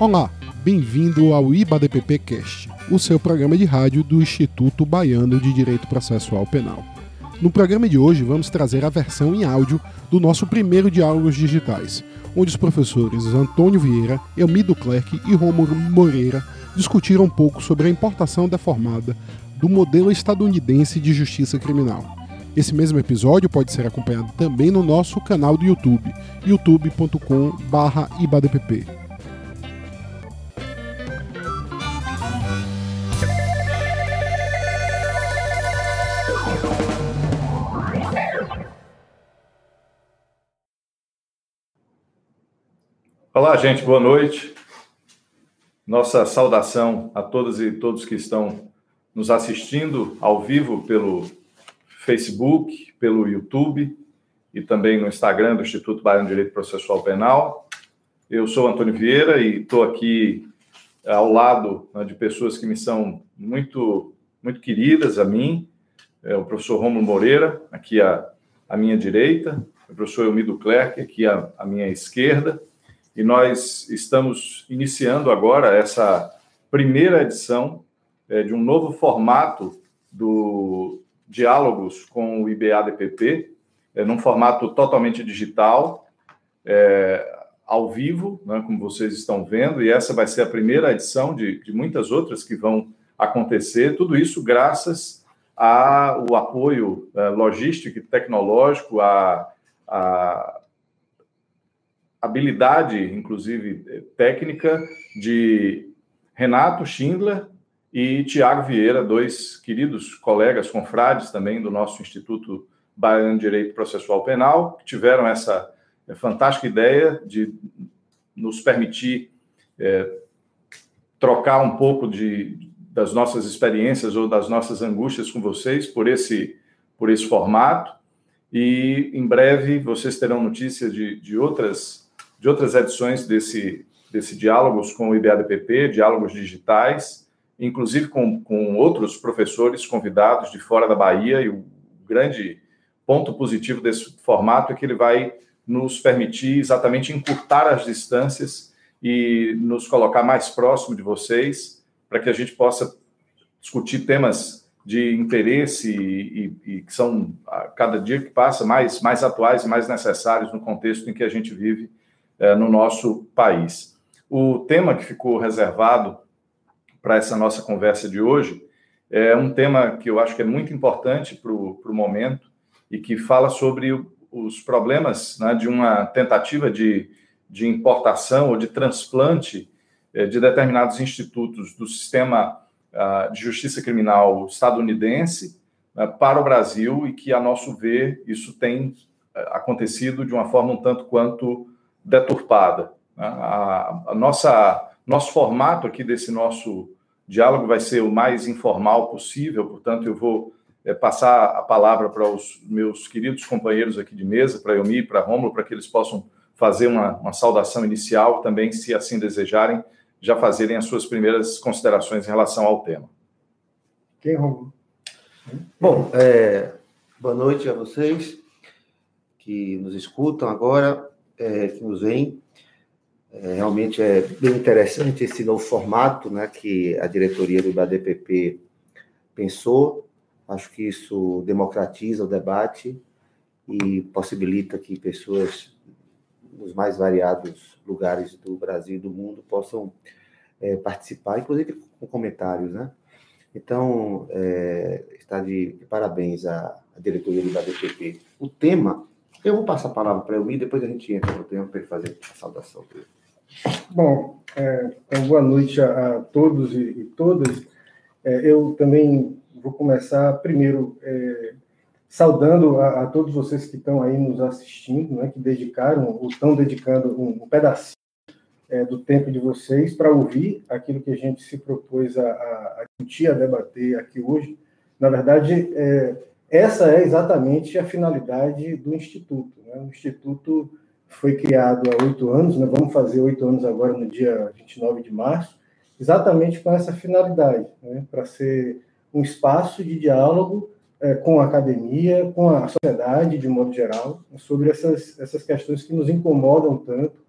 Olá, bem-vindo ao IBADPP Cast, o seu programa de rádio do Instituto Baiano de Direito Processual Penal. No programa de hoje, vamos trazer a versão em áudio do nosso primeiro Diálogos Digitais, onde os professores Antônio Vieira, Elmido Clerc e Romulo Moreira discutiram um pouco sobre a importação deformada do modelo estadunidense de justiça criminal. Esse mesmo episódio pode ser acompanhado também no nosso canal do YouTube, youtube.com/ibadpp. Olá, gente, boa noite. Nossa saudação a todas e todos que estão nos assistindo ao vivo pelo Facebook, pelo YouTube e também no Instagram do Instituto Baiano de Direito Processual Penal. Eu sou Antônio Vieira e estou aqui ao lado né, de pessoas que me são muito, muito queridas a mim, é o professor Romulo Moreira, aqui à, à minha direita, o professor Elmido Clerc, aqui à, à minha esquerda, e nós estamos iniciando agora essa primeira edição é, de um novo formato do Diálogos com o IBA-DPP, é, num formato totalmente digital, é, ao vivo, né, como vocês estão vendo, e essa vai ser a primeira edição de, de muitas outras que vão acontecer, tudo isso graças ao apoio é, logístico e tecnológico, a, a habilidade, inclusive eh, técnica, de Renato Schindler e Tiago Vieira, dois queridos colegas, confrades também do nosso Instituto Baiano de Direito Processual Penal, que tiveram essa eh, fantástica ideia de nos permitir é, trocar um pouco de, das nossas experiências ou das nossas angústias com vocês por esse, por esse formato. E em breve vocês terão notícias de, de outras de outras edições desse, desse Diálogos com o IBADPP, Diálogos Digitais, inclusive com, com outros professores convidados de fora da Bahia, e o grande ponto positivo desse formato é que ele vai nos permitir exatamente encurtar as distâncias e nos colocar mais próximo de vocês, para que a gente possa discutir temas de interesse e, e, e, que são, a cada dia que passa, mais, mais atuais e mais necessários no contexto em que a gente vive é, no nosso país. O tema que ficou reservado para essa nossa conversa de hoje é um tema que eu acho que é muito importante para o momento e que fala sobre os problemas né, de uma tentativa de, de importação ou de transplante é, de determinados institutos do sistema uh, de justiça criminal estadunidense uh, para o Brasil e que, a nosso ver, isso tem uh, acontecido de uma forma um tanto quanto deturpada. Né? A, a nossa nosso formato aqui desse nosso diálogo vai ser o mais informal possível, portanto, eu vou é, passar a palavra para os meus queridos companheiros aqui de mesa, para Elmi, para Rômulo, para que eles possam fazer uma, uma saudação inicial, também, se assim desejarem, já fazerem as suas primeiras considerações em relação ao tema. Quem, Rômulo? Bom, é, boa noite a vocês que nos escutam agora é, que nos vem. É, realmente é bem interessante esse novo formato né, que a diretoria do IBADPP pensou. Acho que isso democratiza o debate e possibilita que pessoas nos mais variados lugares do Brasil e do mundo possam é, participar, inclusive com comentários, né? Então, é, está de, de parabéns à, à diretoria do IBADPP. O tema eu vou passar a palavra para o e depois a gente entra no tempo para ele fazer a saudação. Bom, é, então, boa noite a, a todos e, e todas. É, eu também vou começar primeiro é, saudando a, a, todos vocês que estão aí nos assistindo, né, que dedicaram ou estão dedicando um, um pedacinho é, do tempo de vocês para ouvir aquilo que a gente se propôs a, a, discutir, a debater aqui hoje. Na verdade, é, essa é exatamente a finalidade do Instituto. Né? O Instituto foi criado há oito anos, né? vamos fazer oito anos agora no dia 29 de março, exatamente com essa finalidade, né? para ser um espaço de diálogo é, com a academia, com a sociedade de modo geral, sobre essas, essas questões que nos incomodam tanto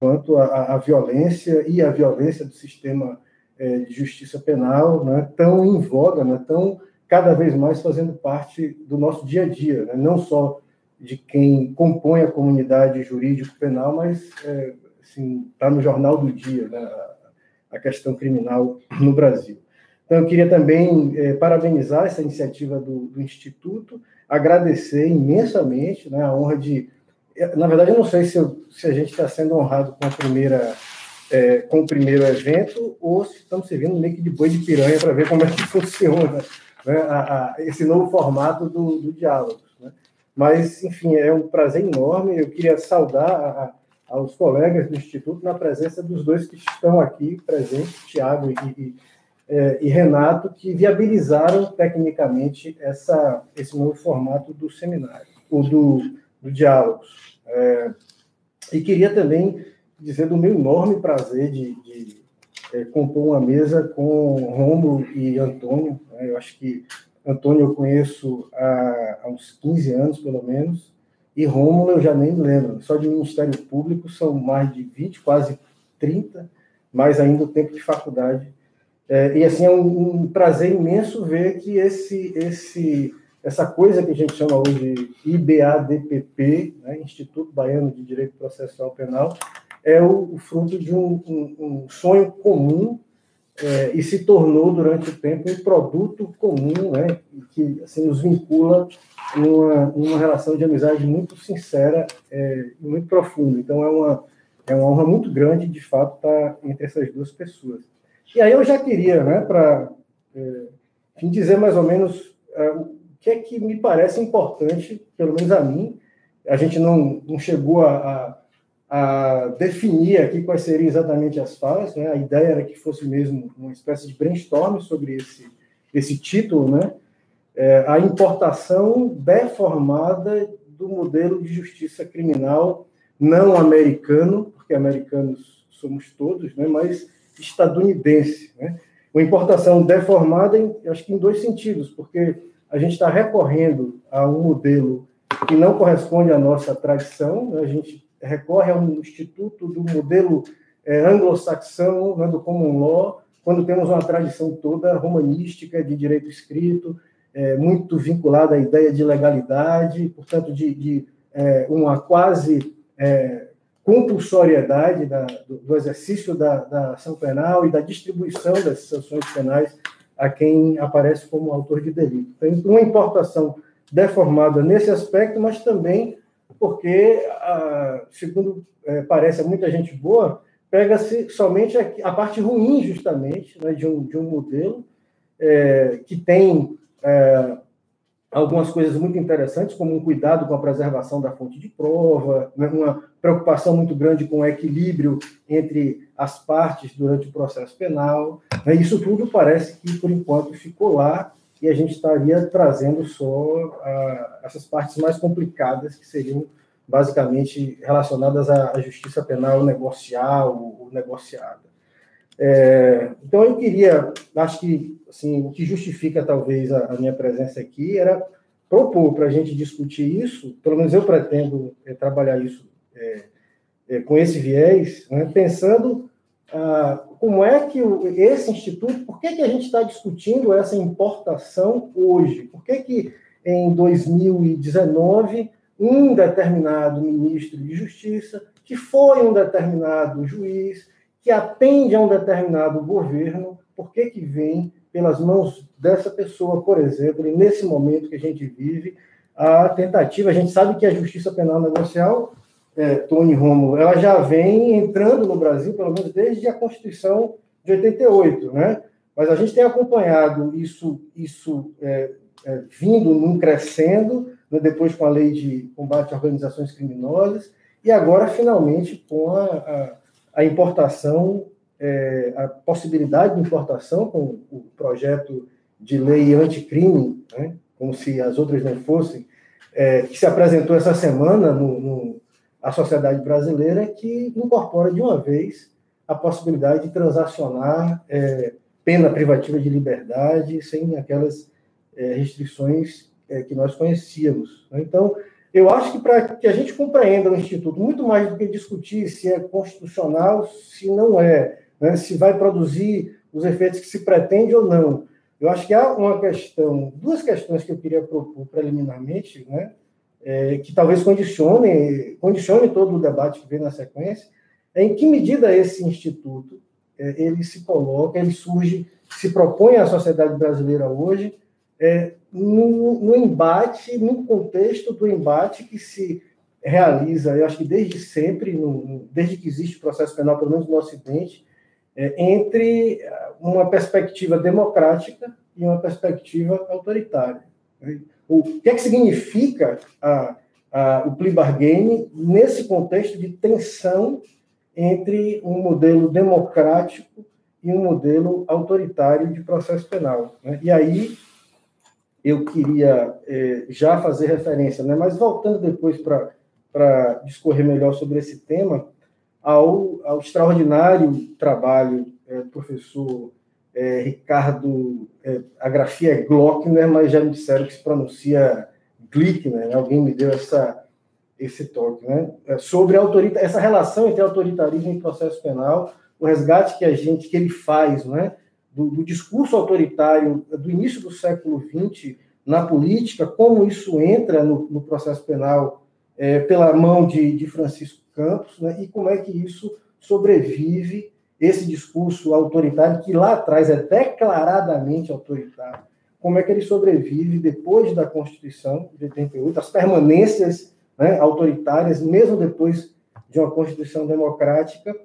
quanto à violência e a violência do sistema é, de justiça penal, né, tão em voga, né, tão cada vez mais fazendo parte do nosso dia a dia, né, não só de quem compõe a comunidade jurídico-penal, mas é, assim, está no jornal do dia, né, a questão criminal no Brasil. Então, eu queria também é, parabenizar essa iniciativa do, do, Instituto, agradecer imensamente né, a honra de. Na verdade, eu não sei se, eu, se a gente está sendo honrado com a primeira é, com o primeiro evento ou se estamos servindo meio que de boi de piranha para ver como é que funciona né, a, a, esse novo formato do, do diálogo. Né? Mas, enfim, é um prazer enorme. Eu queria saudar a, aos colegas do Instituto na presença dos dois que estão aqui presentes, Tiago e, e, é, e, Renato, que viabilizaram tecnicamente essa, esse novo formato do seminário, o do, do diálogos. É, e queria também dizer do meu enorme prazer de, de é, compor uma mesa com Romulo e Antônio. Né? Eu acho que Antônio eu conheço há, há, uns 15 anos, pelo menos, e Rômulo eu já nem lembro. Só de Ministério Público são mais de 20, quase 30, mais ainda o tempo de faculdade. É, e assim, é um, um, prazer imenso ver que esse, esse, essa coisa que a gente chama hoje IBADPP, né, Instituto Baiano de Direito Processual Penal, é o, o fruto de um, um, um sonho comum é, e se tornou durante o tempo um produto comum, né, que assim, nos vincula numa, numa relação de amizade muito sincera é, e muito profunda. Então é uma é uma honra muito grande, de fato, estar entre essas duas pessoas. E aí eu já queria, né, para é, dizer mais ou menos é, o que é que me parece importante, pelo menos a mim. A gente não, não chegou a, a a definir aqui quais seriam exatamente as falas. Né? A ideia era que fosse mesmo uma espécie de brainstorm sobre esse, esse título, né? É, a importação deformada do modelo de justiça criminal não americano, porque americanos somos todos, né? mas estadunidense. Né? Uma importação deformada, em, acho que em dois sentidos, porque a gente está recorrendo a um modelo que não corresponde à nossa tradição, né? a gente recorre a um instituto do modelo é, anglo-saxão, né, do common law, quando temos uma tradição toda romanística de direito escrito, é, muito vinculada à ideia de legalidade, portanto, de, de é, uma quase compulsoriedade da, do, do, exercício da, da, ação penal e da distribuição das sanções penais a quem aparece como autor de delito. Tem uma importação deformada nesse aspecto, mas também porque, ah, segundo é, parece a muita gente boa, pega-se somente a, parte ruim, justamente, né, de, um, de um modelo é, que tem é, algumas coisas muito interessantes, como um cuidado com a preservação da fonte de prova, né, uma preocupação muito grande com o equilíbrio entre as partes durante o processo penal. Né, isso tudo parece que, por enquanto, ficou lá e a gente estaria trazendo só essas partes mais complicadas, que seriam basicamente relacionadas à, justiça penal negocial ou negociada. É, então, eu queria, acho que assim, o que justifica talvez a, a minha presença aqui era propor para a gente discutir isso, pelo menos eu pretendo é, trabalhar isso é, é com esse viés, né, pensando ah, como é que esse instituto, por que, que a gente está discutindo essa importação hoje? Por que, que em 2019 um determinado ministro de Justiça, que foi um determinado juiz, que atende a um determinado governo, por que, que vem pelas mãos dessa pessoa, por exemplo, e nesse momento que a gente vive, a tentativa, a gente sabe que a justiça penal negocial é, Tony Romulo, ela já vem entrando no Brasil, pelo menos desde a Constituição de 88, né? Mas a gente tem acompanhado isso, isso é, é, vindo num crescendo, né? depois com a lei de combate a organizações criminosas, e agora, finalmente, com a, a, a importação, é, a possibilidade de importação com o projeto de lei anticrime, né? como se as outras não fossem, é, que se apresentou essa semana no, no a sociedade brasileira que incorpora de uma vez a possibilidade de transacionar é, pena privativa de liberdade sem aquelas é, restrições é, que nós conhecíamos. Né? Então, eu acho que para que a gente compreenda o Instituto, muito mais do que discutir se é constitucional, se não é, né, se vai produzir os efeitos que se pretende ou não. Eu acho que há uma questão, duas questões que eu queria propor preliminarmente, né, é, que talvez condicione, condicione todo o debate que vem na sequência, é em que medida esse instituto é, ele se coloca, ele surge, se propõe à sociedade brasileira hoje é, no, no, embate, no contexto do embate que se realiza, eu acho que desde sempre, no, desde que existe o processo penal, pelo menos no Ocidente, é, entre uma perspectiva democrática e uma perspectiva autoritária. Né? O que é que significa a, a, o plea bargain nesse contexto de tensão entre um modelo democrático e um modelo autoritário de processo penal? Né? E aí eu queria é, já fazer referência, né? mas voltando depois para discorrer melhor sobre esse tema, ao, ao extraordinário trabalho é, do professor é, Ricardo, é, a grafia é Glockner, mas já me disseram que se pronuncia Glickner, né? alguém me deu essa, esse toque, né? É, sobre autorita essa relação entre autoritarismo e processo penal, o resgate que a gente, que ele faz, né? do, do discurso autoritário do início do século XX na política, como isso entra no, no processo penal é, pela mão de, de Francisco Campos, né, e como é que isso sobrevive, esse discurso autoritário, que lá atrás é declaradamente autoritário, como é que ele sobrevive depois da Constituição de 88, as permanências né, autoritárias, mesmo depois de uma Constituição democrática,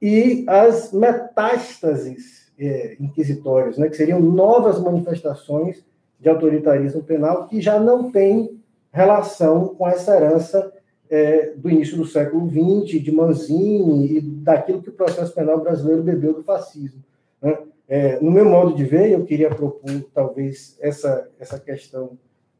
e as metástases é, inquisitórias, né, que seriam novas manifestações de autoritarismo penal que já não tem relação com essa herança é, do início do século XX, de Manzini e daquilo que o processo penal brasileiro bebeu do fascismo. Né? É, no meu modo de ver, eu queria propor talvez essa, essa questão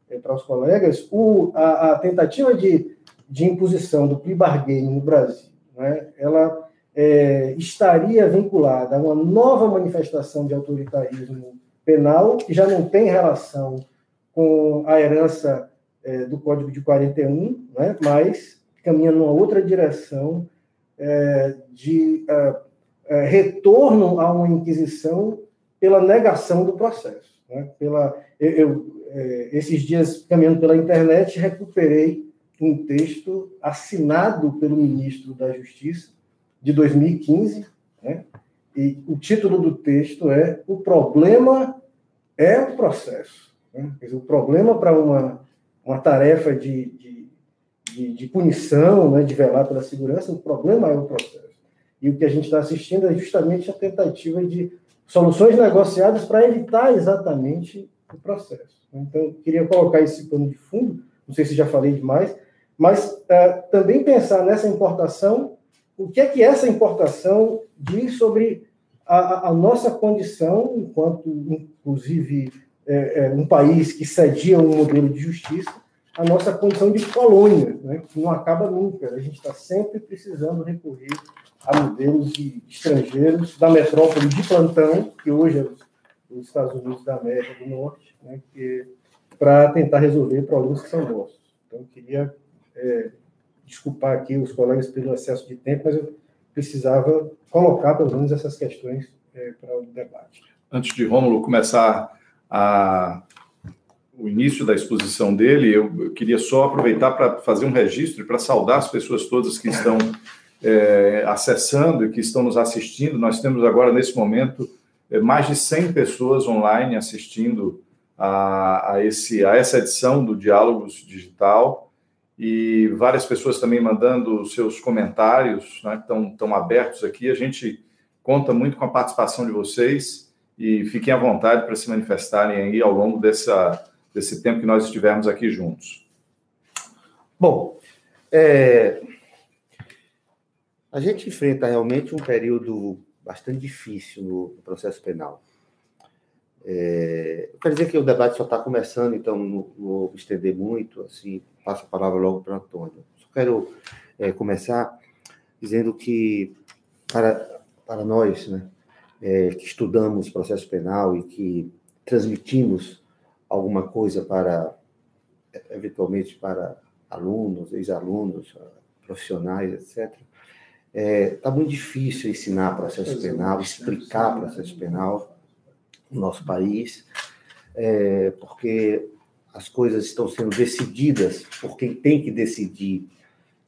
é, para os colegas, o, a, a, tentativa de, de imposição do plea bargain no Brasil, né? ela é, estaria vinculada a uma nova manifestação de autoritarismo penal, que já não tem relação com a herança é, do Código de 41, né, mas caminha numa outra direção é, de é, é, retorno a uma Inquisição pela negação do processo. Né, pela, eu, eu é, esses dias, caminhando pela internet, recuperei um texto assinado pelo ministro da Justiça, de 2015, né? e o título do texto é O Problema é o Processo. Né? Dizer, o problema para uma, uma tarefa de, de, de, de punição, né? de velar pela segurança, o problema é o processo. E o que a gente está assistindo é justamente a tentativa de soluções negociadas para evitar exatamente o processo. Então, eu queria colocar esse pano de fundo, não sei se já falei demais, mas uh, também pensar nessa importação o que é que essa importação diz sobre a, a nossa condição, enquanto, inclusive, é, é, um país que cedia um modelo de justiça, a nossa condição de colônia, né, que não acaba nunca. A gente está sempre precisando recorrer a modelos de estrangeiros da metrópole de plantão, que hoje é os Estados Unidos da América do Norte, né, para tentar resolver problemas que são nossos. Então, eu queria é, desculpar aqui os colegas pelo excesso de tempo, mas eu precisava colocar, pelo menos, essas questões é, para o debate. Antes de Rômulo começar a, o início da exposição dele, eu, eu queria só aproveitar para fazer um registro e para saudar as pessoas todas que estão é, acessando e que estão nos assistindo. Nós temos agora, nesse momento, é, mais de 100 pessoas online assistindo a, a, esse, a essa edição do Diálogos Digital e várias pessoas também mandando seus comentários, né, estão, estão abertos aqui. A gente conta muito com a participação de vocês e fiquem à vontade para se manifestarem aí ao longo dessa, desse tempo que nós estivermos aqui juntos. Bom, é, a gente enfrenta realmente um período bastante difícil no, processo penal. É, eu quero dizer que o debate só está começando, então não vou estender muito, assim, passo a palavra logo para Antônio. Só quero é, começar dizendo que, para, para nós, né, é, que estudamos processo penal e que transmitimos alguma coisa para, eventualmente, para alunos, ex-alunos, profissionais, etc. Está é, tá muito difícil ensinar processo penal, explicar processo penal no nosso país, é, porque as coisas estão sendo decididas por quem tem que decidir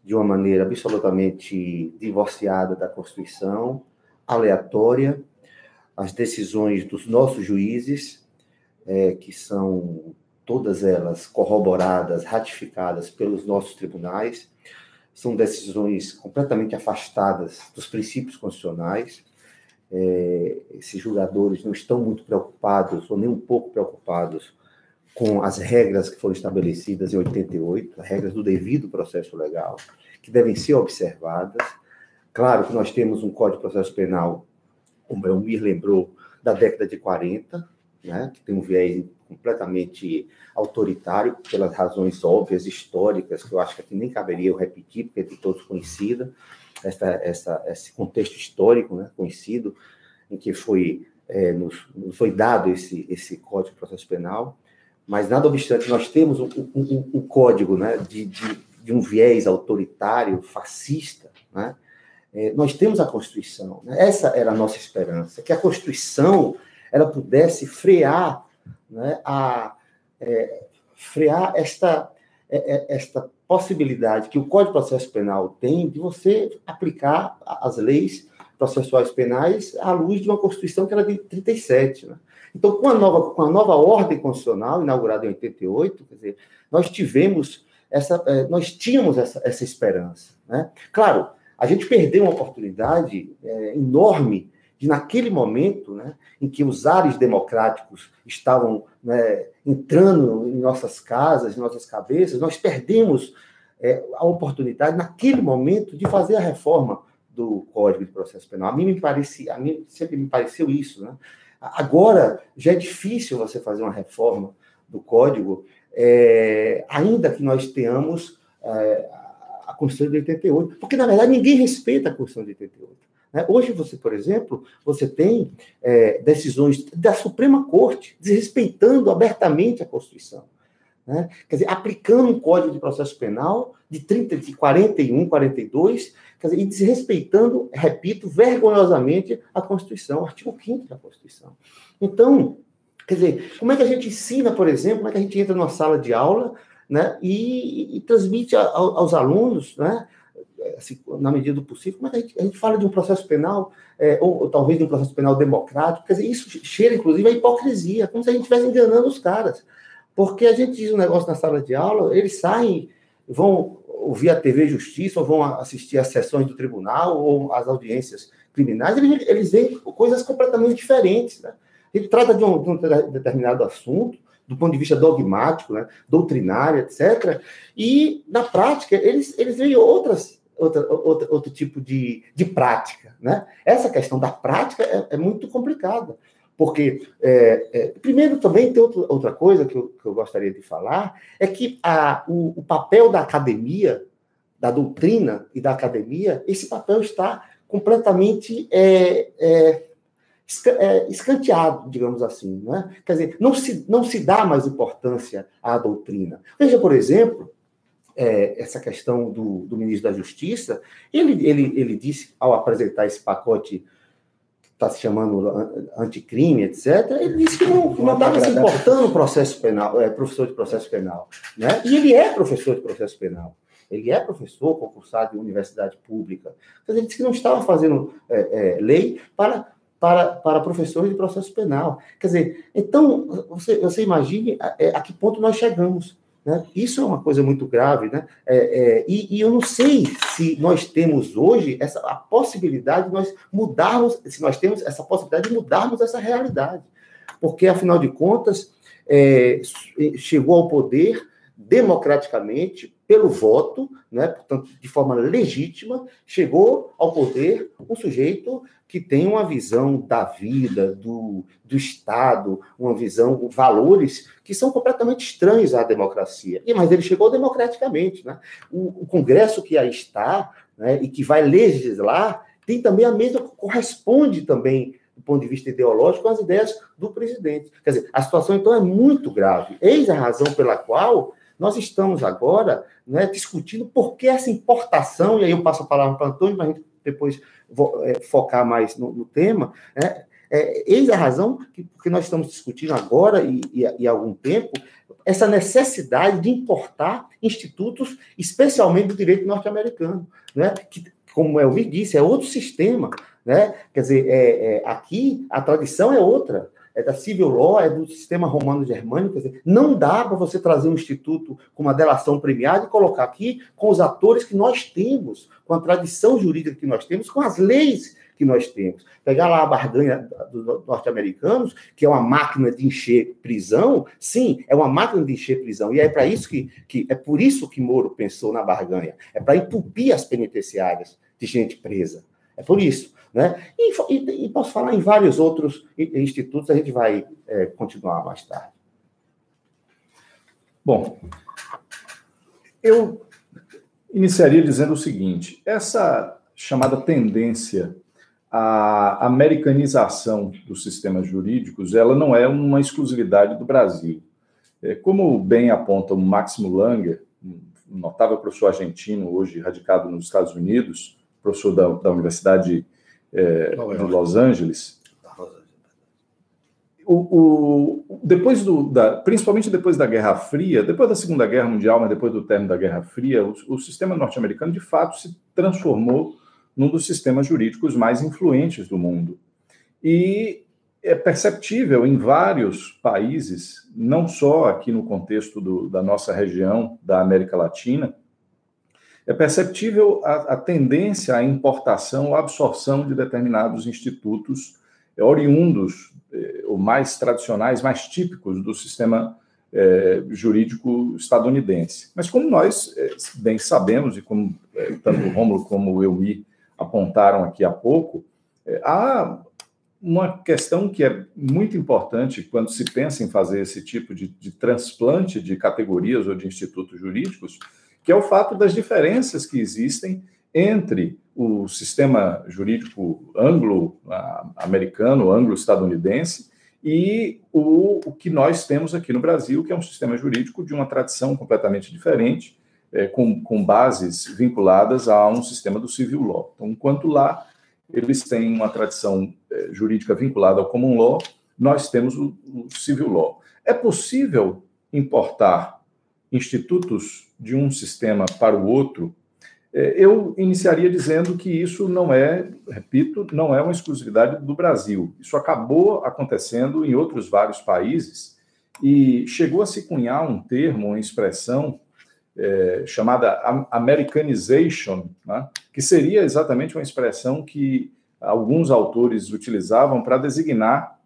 de uma maneira absolutamente divorciada da Constituição, aleatória. As decisões dos nossos juízes, é, que são todas elas corroboradas, ratificadas pelos nossos tribunais, são decisões completamente afastadas dos princípios constitucionais. É, esses julgadores não estão muito preocupados, ou nem um pouco preocupados, com as regras que foram estabelecidas em 88, as regras do devido processo legal, que devem ser observadas. Claro que nós temos um Código de Processo Penal, como o Mir lembrou, da década de 40, né, que tem um viés completamente autoritário, pelas razões óbvias, históricas, que eu acho que aqui nem caberia eu repetir, porque é de todos conhecida, essa, essa, esse contexto histórico né, conhecido, em que foi, é, nos, foi dado esse, esse Código de Processo Penal, mas, nada obstante, nós temos um, um, um código né, de, de, de, um viés autoritário, fascista. Né? É, nós temos a Constituição. Né? Essa era a nossa esperança, que a Constituição ela pudesse frear, né, a, é, frear esta, é, é, esta possibilidade que o Código de Processo Penal tem de você aplicar as leis processuais penais à luz de uma Constituição que era de 37. Né? Então, com a nova, com a nova ordem constitucional, inaugurada em 88, quer dizer, nós tivemos essa, é, nós tínhamos essa, essa esperança. Né? Claro, a gente perdeu uma oportunidade é, enorme de, naquele momento, né, em que os ares democráticos estavam né, entrando em nossas casas, em nossas cabeças, nós perdemos é, a oportunidade, naquele momento, de fazer a reforma do Código de Processo Penal. A mim me parecia, a mim sempre me pareceu isso, né? Agora, já é difícil você fazer uma reforma do código, é, ainda que nós tenhamos é, Constituição de 88, porque, na verdade, ninguém respeita a Constituição de 88. Né? Hoje, você, por exemplo, você tem é, decisões da Suprema Corte desrespeitando abertamente a Constituição. Né? Quer dizer, aplicando um Código de Processo Penal de, 30, de 41, 42, quer dizer, e desrespeitando, repito, vergonhosamente a Constituição, o artigo 5 da Constituição. Então, quer dizer, como é que a gente ensina, por exemplo, como é que a gente entra numa sala de aula né, e, e transmite aos alunos, né, assim, na medida do possível, que a gente, a gente fala de um processo penal, é, ou, ou, talvez de um processo penal democrático, quer dizer, isso cheira, inclusive, a hipocrisia, como se a gente estivesse enganando os caras. Porque a gente diz um negócio na sala de aula, eles saem, vão ouvir a TV Justiça, ou vão assistir às sessões do tribunal, ou às audiências criminais, eles, eles veem coisas completamente diferentes. Né? Ele trata de um, de um, determinado assunto, do ponto de vista dogmático, né? doutrinário, etc. E, na prática, eles, eles veem outras, outra, outra, outro tipo de, de prática. Né? Essa questão da prática é, é muito complicada. Porque, é, é, primeiro, também tem outro, outra coisa que eu, que eu, gostaria de falar, é que a, o, o, papel da academia, da doutrina e da academia, esse papel está completamente é, é, escanteado, digamos assim. Né? Quer dizer, não se, não se dá mais importância à doutrina. Veja, por exemplo, é, essa questão do, do, ministro da Justiça, ele, ele, ele disse, ao apresentar esse pacote está se chamando anticrime, etc., ele disse que não estava se importando o processo penal, é professor de processo penal. Né? E ele é professor de processo penal. Ele é professor concursado em universidade pública. Então, ele disse que não estava fazendo é, é, lei para, para, para professores de processo penal. Quer dizer, então, você, você imagine a, é, a que ponto nós chegamos. Né? Isso é uma coisa muito grave, né? É, é, e, e, eu não sei se nós temos hoje essa a possibilidade de nós mudarmos, se nós temos essa possibilidade de mudarmos essa realidade, porque afinal de contas é, chegou ao poder democraticamente pelo voto, né, portanto, de forma legítima, chegou ao poder um sujeito que tem uma visão da vida, do, do Estado, uma visão, valores que são completamente estranhos à democracia. E, mas ele chegou democraticamente. Né? O, o Congresso que aí está né, e que vai legislar tem também a mesma, corresponde também do ponto de vista ideológico, às ideias do presidente. Quer dizer, a situação, então, é muito grave. Eis a razão pela qual Nós estamos agora né, discutindo por que essa importação, e aí eu passo a palavra para o Antônio, para a gente depois é, focar mais no, no tema, né? É, eis a razão que, que nós estamos discutindo agora e, e, e há algum tempo essa necessidade de importar institutos, especialmente do direito norte-americano, né? que, como eu disse, é outro sistema. Né? Quer dizer, é, é, aqui a tradição é outra é da civil law, é do sistema romano-germânico. Não dá para você trazer um instituto com uma delação premiada e colocar aqui com os atores que nós temos, com a tradição jurídica que nós temos, com as leis que nós temos. Pegar lá a barganha dos norte-americanos, que é uma máquina de encher prisão, sim, é uma máquina de encher prisão. E é para isso que, que é por isso que Moro pensou na barganha. É para entupir as penitenciárias de gente presa. É por isso. Né? E, e, e posso falar em vários outros institutos, a gente vai é, continuar mais tarde. Bom, eu iniciaria dizendo o seguinte: essa chamada tendência à americanização dos sistemas jurídicos, ela não é uma exclusividade do Brasil. É, como bem aponta o Máximo Langer, um notável professor argentino, hoje radicado nos Estados Unidos, professor da, da Universidade é, de Los Angeles. O, o, depois do, da, principalmente depois da Guerra Fria, depois da Segunda Guerra Mundial, mas depois do término da Guerra Fria, o, o sistema norte-americano de fato se transformou num dos sistemas jurídicos mais influentes do mundo. E é perceptível em vários países, não só aqui no contexto do, da nossa região, da América Latina, é perceptível a, a tendência à importação ou absorção de determinados institutos é, oriundos, é, ou mais tradicionais, mais típicos do sistema é, jurídico estadunidense. Mas como nós bem sabemos, e como tanto o Rômulo como o Euí apontaram aqui há pouco, há uma questão que é muito importante quando se pensa em fazer esse tipo de, de transplante de categorias ou de institutos jurídicos, que é o fato das diferenças que existem entre o sistema jurídico anglo-americano, anglo-estadunidense, e o, o, que nós temos aqui no Brasil, que é um sistema jurídico de uma tradição completamente diferente, é, com, com bases vinculadas a um sistema do civil law. Então, enquanto lá eles têm uma tradição é, jurídica vinculada ao common law, nós temos o, o civil law. É possível importar institutos de um sistema para o outro, é, eu iniciaria dizendo que isso não é, repito, não é uma exclusividade do Brasil. Isso acabou acontecendo em outros vários países e chegou a se cunhar um termo, uma expressão é, chamada Americanization, né, que seria exatamente uma expressão que alguns autores utilizavam para designar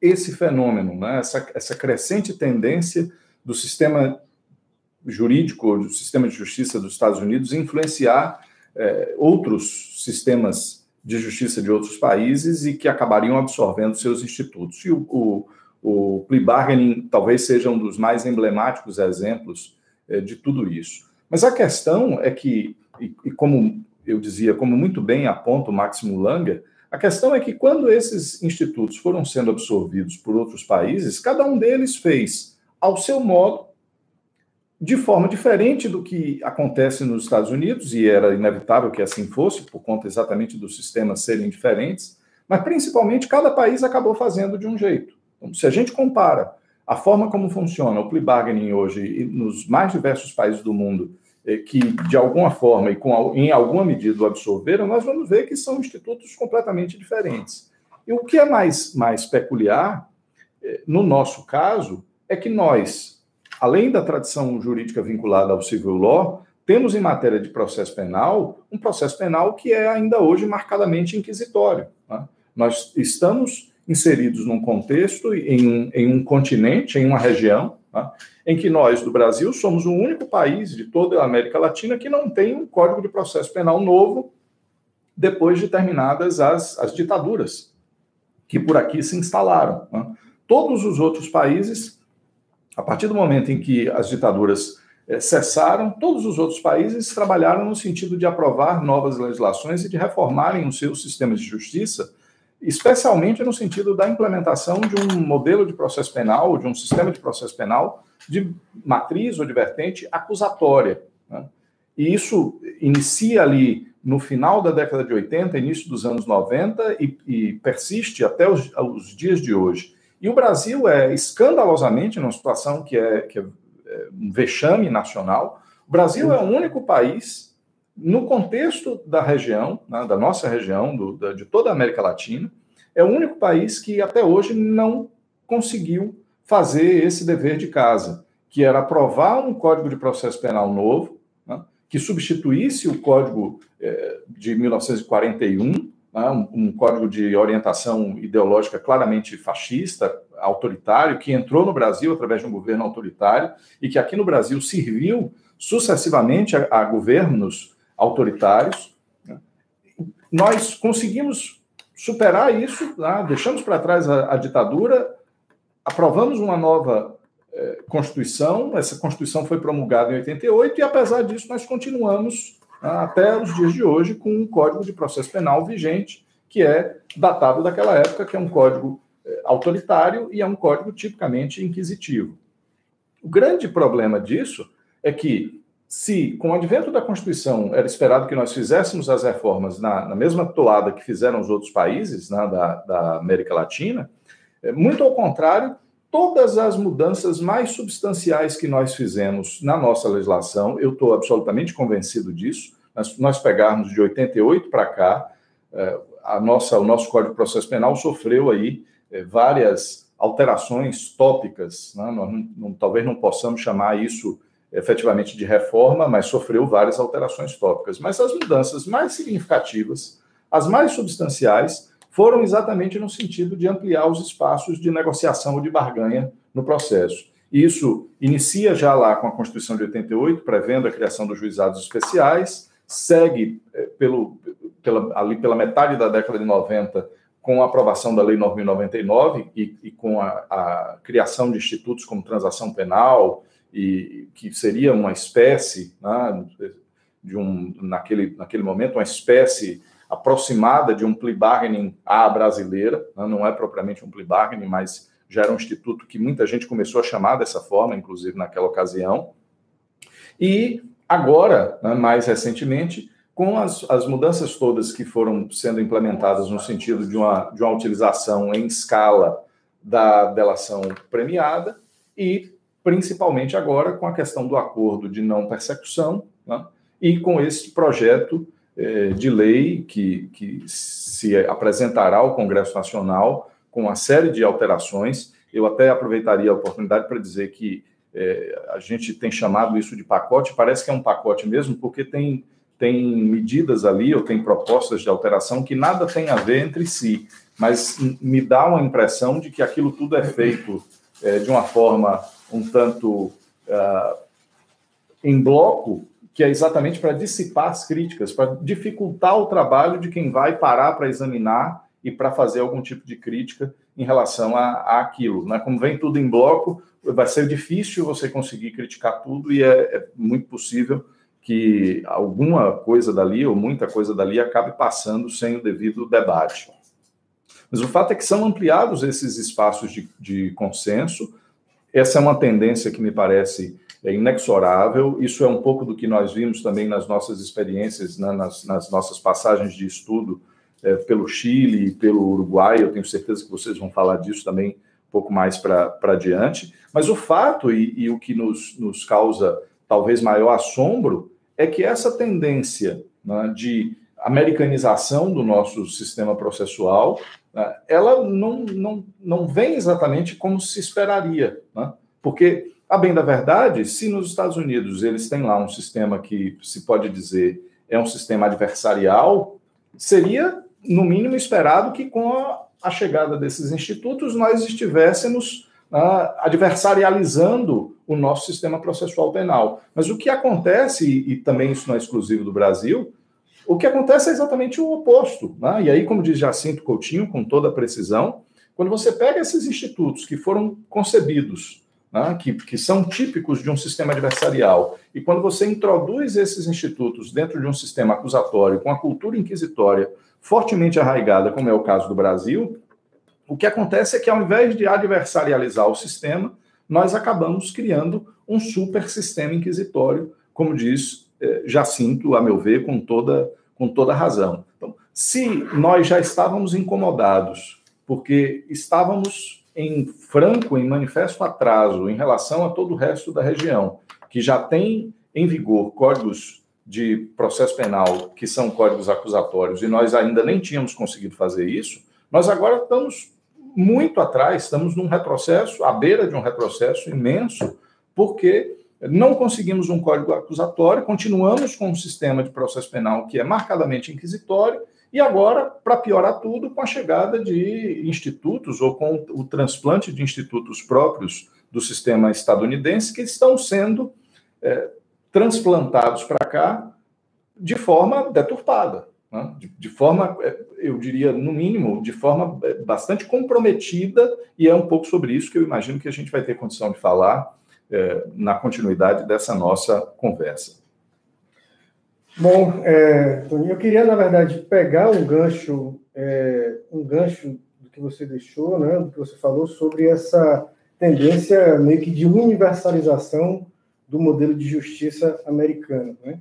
esse fenômeno, né, essa, essa crescente tendência do sistema jurídico do sistema de justiça dos Estados Unidos influenciar é, outros sistemas de justiça de outros países e que acabariam absorvendo seus institutos. E o, o, o plea bargaining talvez seja um dos mais emblemáticos exemplos é, de tudo isso. Mas a questão é que, e, e, como eu dizia, como muito bem aponta o Máximo Langer, a questão é que quando esses institutos foram sendo absorvidos por outros países, cada um deles fez, ao seu modo, de forma diferente do que acontece nos Estados Unidos, e era inevitável que assim fosse, por conta exatamente dos sistemas serem diferentes, mas principalmente cada país acabou fazendo de um jeito. Então, se a gente compara a forma como funciona o plea bargaining hoje nos mais diversos países do mundo, eh, que de alguma forma e com, em alguma medida o absorveram, nós vamos ver que são institutos completamente diferentes. E o que é mais, mais peculiar, eh, no nosso caso, é que nós, além da tradição jurídica vinculada ao civil law, temos em matéria de processo penal um processo penal que é ainda hoje marcadamente inquisitório. Né? Nós estamos inseridos num contexto, em, em um continente, em uma região, né? em que nós, do Brasil, somos o único país de toda a América Latina que não tem um código de processo penal novo depois de terminadas as, as ditaduras que por aqui se instalaram. Né? Todos os outros países a partir do momento em que as ditaduras eh, cessaram, todos os outros países trabalharam no sentido de aprovar novas legislações e de reformarem os seus sistemas de justiça especialmente no sentido da implementação de um modelo de processo penal, de um sistema de processo penal de matriz ou de vertente acusatória. Né? E isso inicia ali no final da década de 80, início dos anos 90 e, e persiste até os, os, dias de hoje. E o Brasil é escandalosamente, numa situação que é, que é, é um vexame nacional, o Brasil é o único país no contexto da região, né, da nossa região, do, da, de toda a América Latina, é o único país que até hoje não conseguiu fazer esse dever de casa, que era aprovar um Código de Processo Penal novo, né, que substituísse o Código eh, de 1941, né, um, um código de orientação ideológica claramente fascista, autoritário, que entrou no Brasil através de um governo autoritário e que aqui no Brasil serviu sucessivamente a, a governos autoritários. Né? Nós conseguimos superar isso, tá? deixamos para trás a, a, ditadura, aprovamos uma nova eh, Constituição, essa Constituição foi promulgada em 88, e apesar disso, nós continuamos? Até os dias de hoje com um Código de Processo Penal vigente, que é datado daquela época, que é um código eh, autoritário e é um código tipicamente inquisitivo. O grande problema disso é que se, com o advento da Constituição, era esperado que nós fizéssemos as reformas na, na mesma toada que fizeram os outros países né, da, da América Latina, é, muito ao contrário, todas as mudanças mais substanciais que nós fizemos na nossa legislação, eu estou absolutamente convencido disso, nós, nós pegarmos de 88 para cá, é, a nossa, o nosso Código de Processo Penal sofreu aí é, várias alterações tópicas, né? nós não, não, talvez não possamos chamar isso efetivamente de reforma, mas sofreu várias alterações tópicas. Mas as mudanças mais significativas, as mais substanciais, foram exatamente no sentido de ampliar os espaços de negociação ou de barganha no processo. Isso inicia já lá com a Constituição de 88, prevendo a criação dos juizados especiais, segue eh, pelo, pela, ali pela metade da década de 90 com a aprovação da Lei 9.099 e, e com a, a, criação de institutos como transação penal, e que seria uma espécie, né, de um, naquele, naquele momento, uma espécie aproximada de um plea bargaining à brasileira, né, não é propriamente um plea bargaining, mas já era um instituto que muita gente começou a chamar dessa forma, inclusive naquela ocasião. E agora, né, mais recentemente, com as, as mudanças todas que foram sendo implementadas no sentido de uma, de uma utilização em escala da delação premiada e principalmente agora com a questão do acordo de não persecução né, e com esse projeto de lei que, que se apresentará ao Congresso Nacional com uma série de alterações. Eu até aproveitaria a oportunidade para dizer que eh, a gente tem chamado isso de pacote, parece que é um pacote mesmo, porque tem, tem medidas ali, ou tem propostas de alteração que nada tem a ver entre si, mas me dá uma impressão de que aquilo tudo é feito eh, de uma forma um tanto uh, em bloco, que é exatamente para dissipar as críticas, para dificultar o trabalho de quem vai parar para examinar e para fazer algum tipo de crítica em relação a, aquilo. Né? Como vem tudo em bloco, vai ser difícil você conseguir criticar tudo e é, é muito possível que alguma coisa dali ou muita coisa dali acabe passando sem o devido debate. Mas o fato é que são ampliados esses espaços de, de consenso, essa é uma tendência que me parece é, inexorável. Isso é um pouco do que nós vimos também nas nossas experiências, né, nas, nas, nossas passagens de estudo é, pelo Chile e pelo Uruguai. Eu tenho certeza que vocês vão falar disso também um pouco mais para diante. Mas o fato e, e o que nos, nos causa talvez maior assombro é que essa tendência né, de americanização do nosso sistema processual né, ela não, não, não vem exatamente como se esperaria. Né? Porque, a bem da verdade, se nos Estados Unidos eles têm lá um sistema que se pode dizer é um sistema adversarial, seria, no mínimo, esperado que com a, a chegada desses institutos nós estivéssemos uh, adversarializando o nosso sistema processual penal. Mas o que acontece, e, e também isso não é exclusivo do Brasil, o que acontece é exatamente o oposto. Né? E aí, como diz Jacinto Coutinho, com toda a precisão, quando você pega esses institutos que foram concebidos né, que, que são típicos de um sistema adversarial. E quando você introduz esses institutos dentro de um sistema acusatório com a cultura inquisitória fortemente arraigada, como é o caso do Brasil, o que acontece é que, ao invés de adversarializar o sistema, nós acabamos criando um super sistema inquisitório, como diz eh, Jacinto, a meu ver, com toda, com toda razão. Então, se nós já estávamos incomodados, porque estávamos em franco, em manifesto atraso em relação a todo o resto da região, que já tem em vigor códigos de processo penal que são códigos acusatórios e nós ainda nem tínhamos conseguido fazer isso, nós agora estamos muito atrás, estamos num retrocesso, à beira de um retrocesso imenso, porque não conseguimos um código acusatório, continuamos com um sistema de processo penal que é marcadamente inquisitório e agora, para piorar tudo, com a chegada de institutos ou com o transplante de institutos próprios do sistema estadunidense que estão sendo é, transplantados para cá de forma deturpada, né? de, de, forma, é, eu diria, no mínimo, de forma é, bastante comprometida, e é um pouco sobre isso que eu imagino que a gente vai ter condição de falar é, na continuidade dessa nossa conversa. Bom, é, eu queria, na verdade, pegar um gancho, é, um gancho do que você deixou, né, do que você falou sobre essa tendência meio que de universalização do modelo de justiça americano. Né?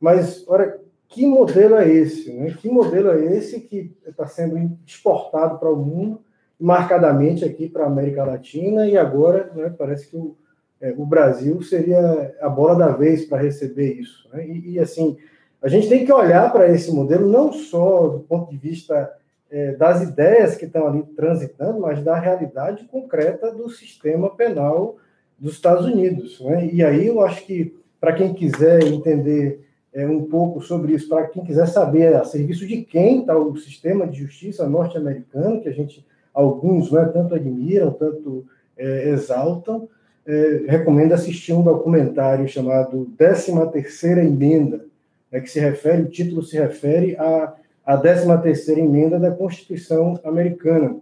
Mas, olha, que modelo é esse? Né? Que modelo é esse que está sendo exportado para o mundo, marcadamente aqui para a América Latina, e agora né, parece que o, é, o Brasil seria a bola da vez para receber isso. Né? E, e, assim, a gente tem que olhar para esse modelo não só do ponto de vista é, das ideias que estão ali transitando, mas da realidade concreta do sistema penal dos Estados Unidos. Né? E aí eu acho que, para quem quiser entender é, um pouco sobre isso, para quem quiser saber a serviço de quem está o sistema de justiça norte-americano, que a gente, alguns, né, tanto admiram, tanto é, exaltam, é, recomendo assistir um documentário chamado 13 Terceira Emenda, é que se refere, o título se refere à, à 13ª emenda da Constituição americana.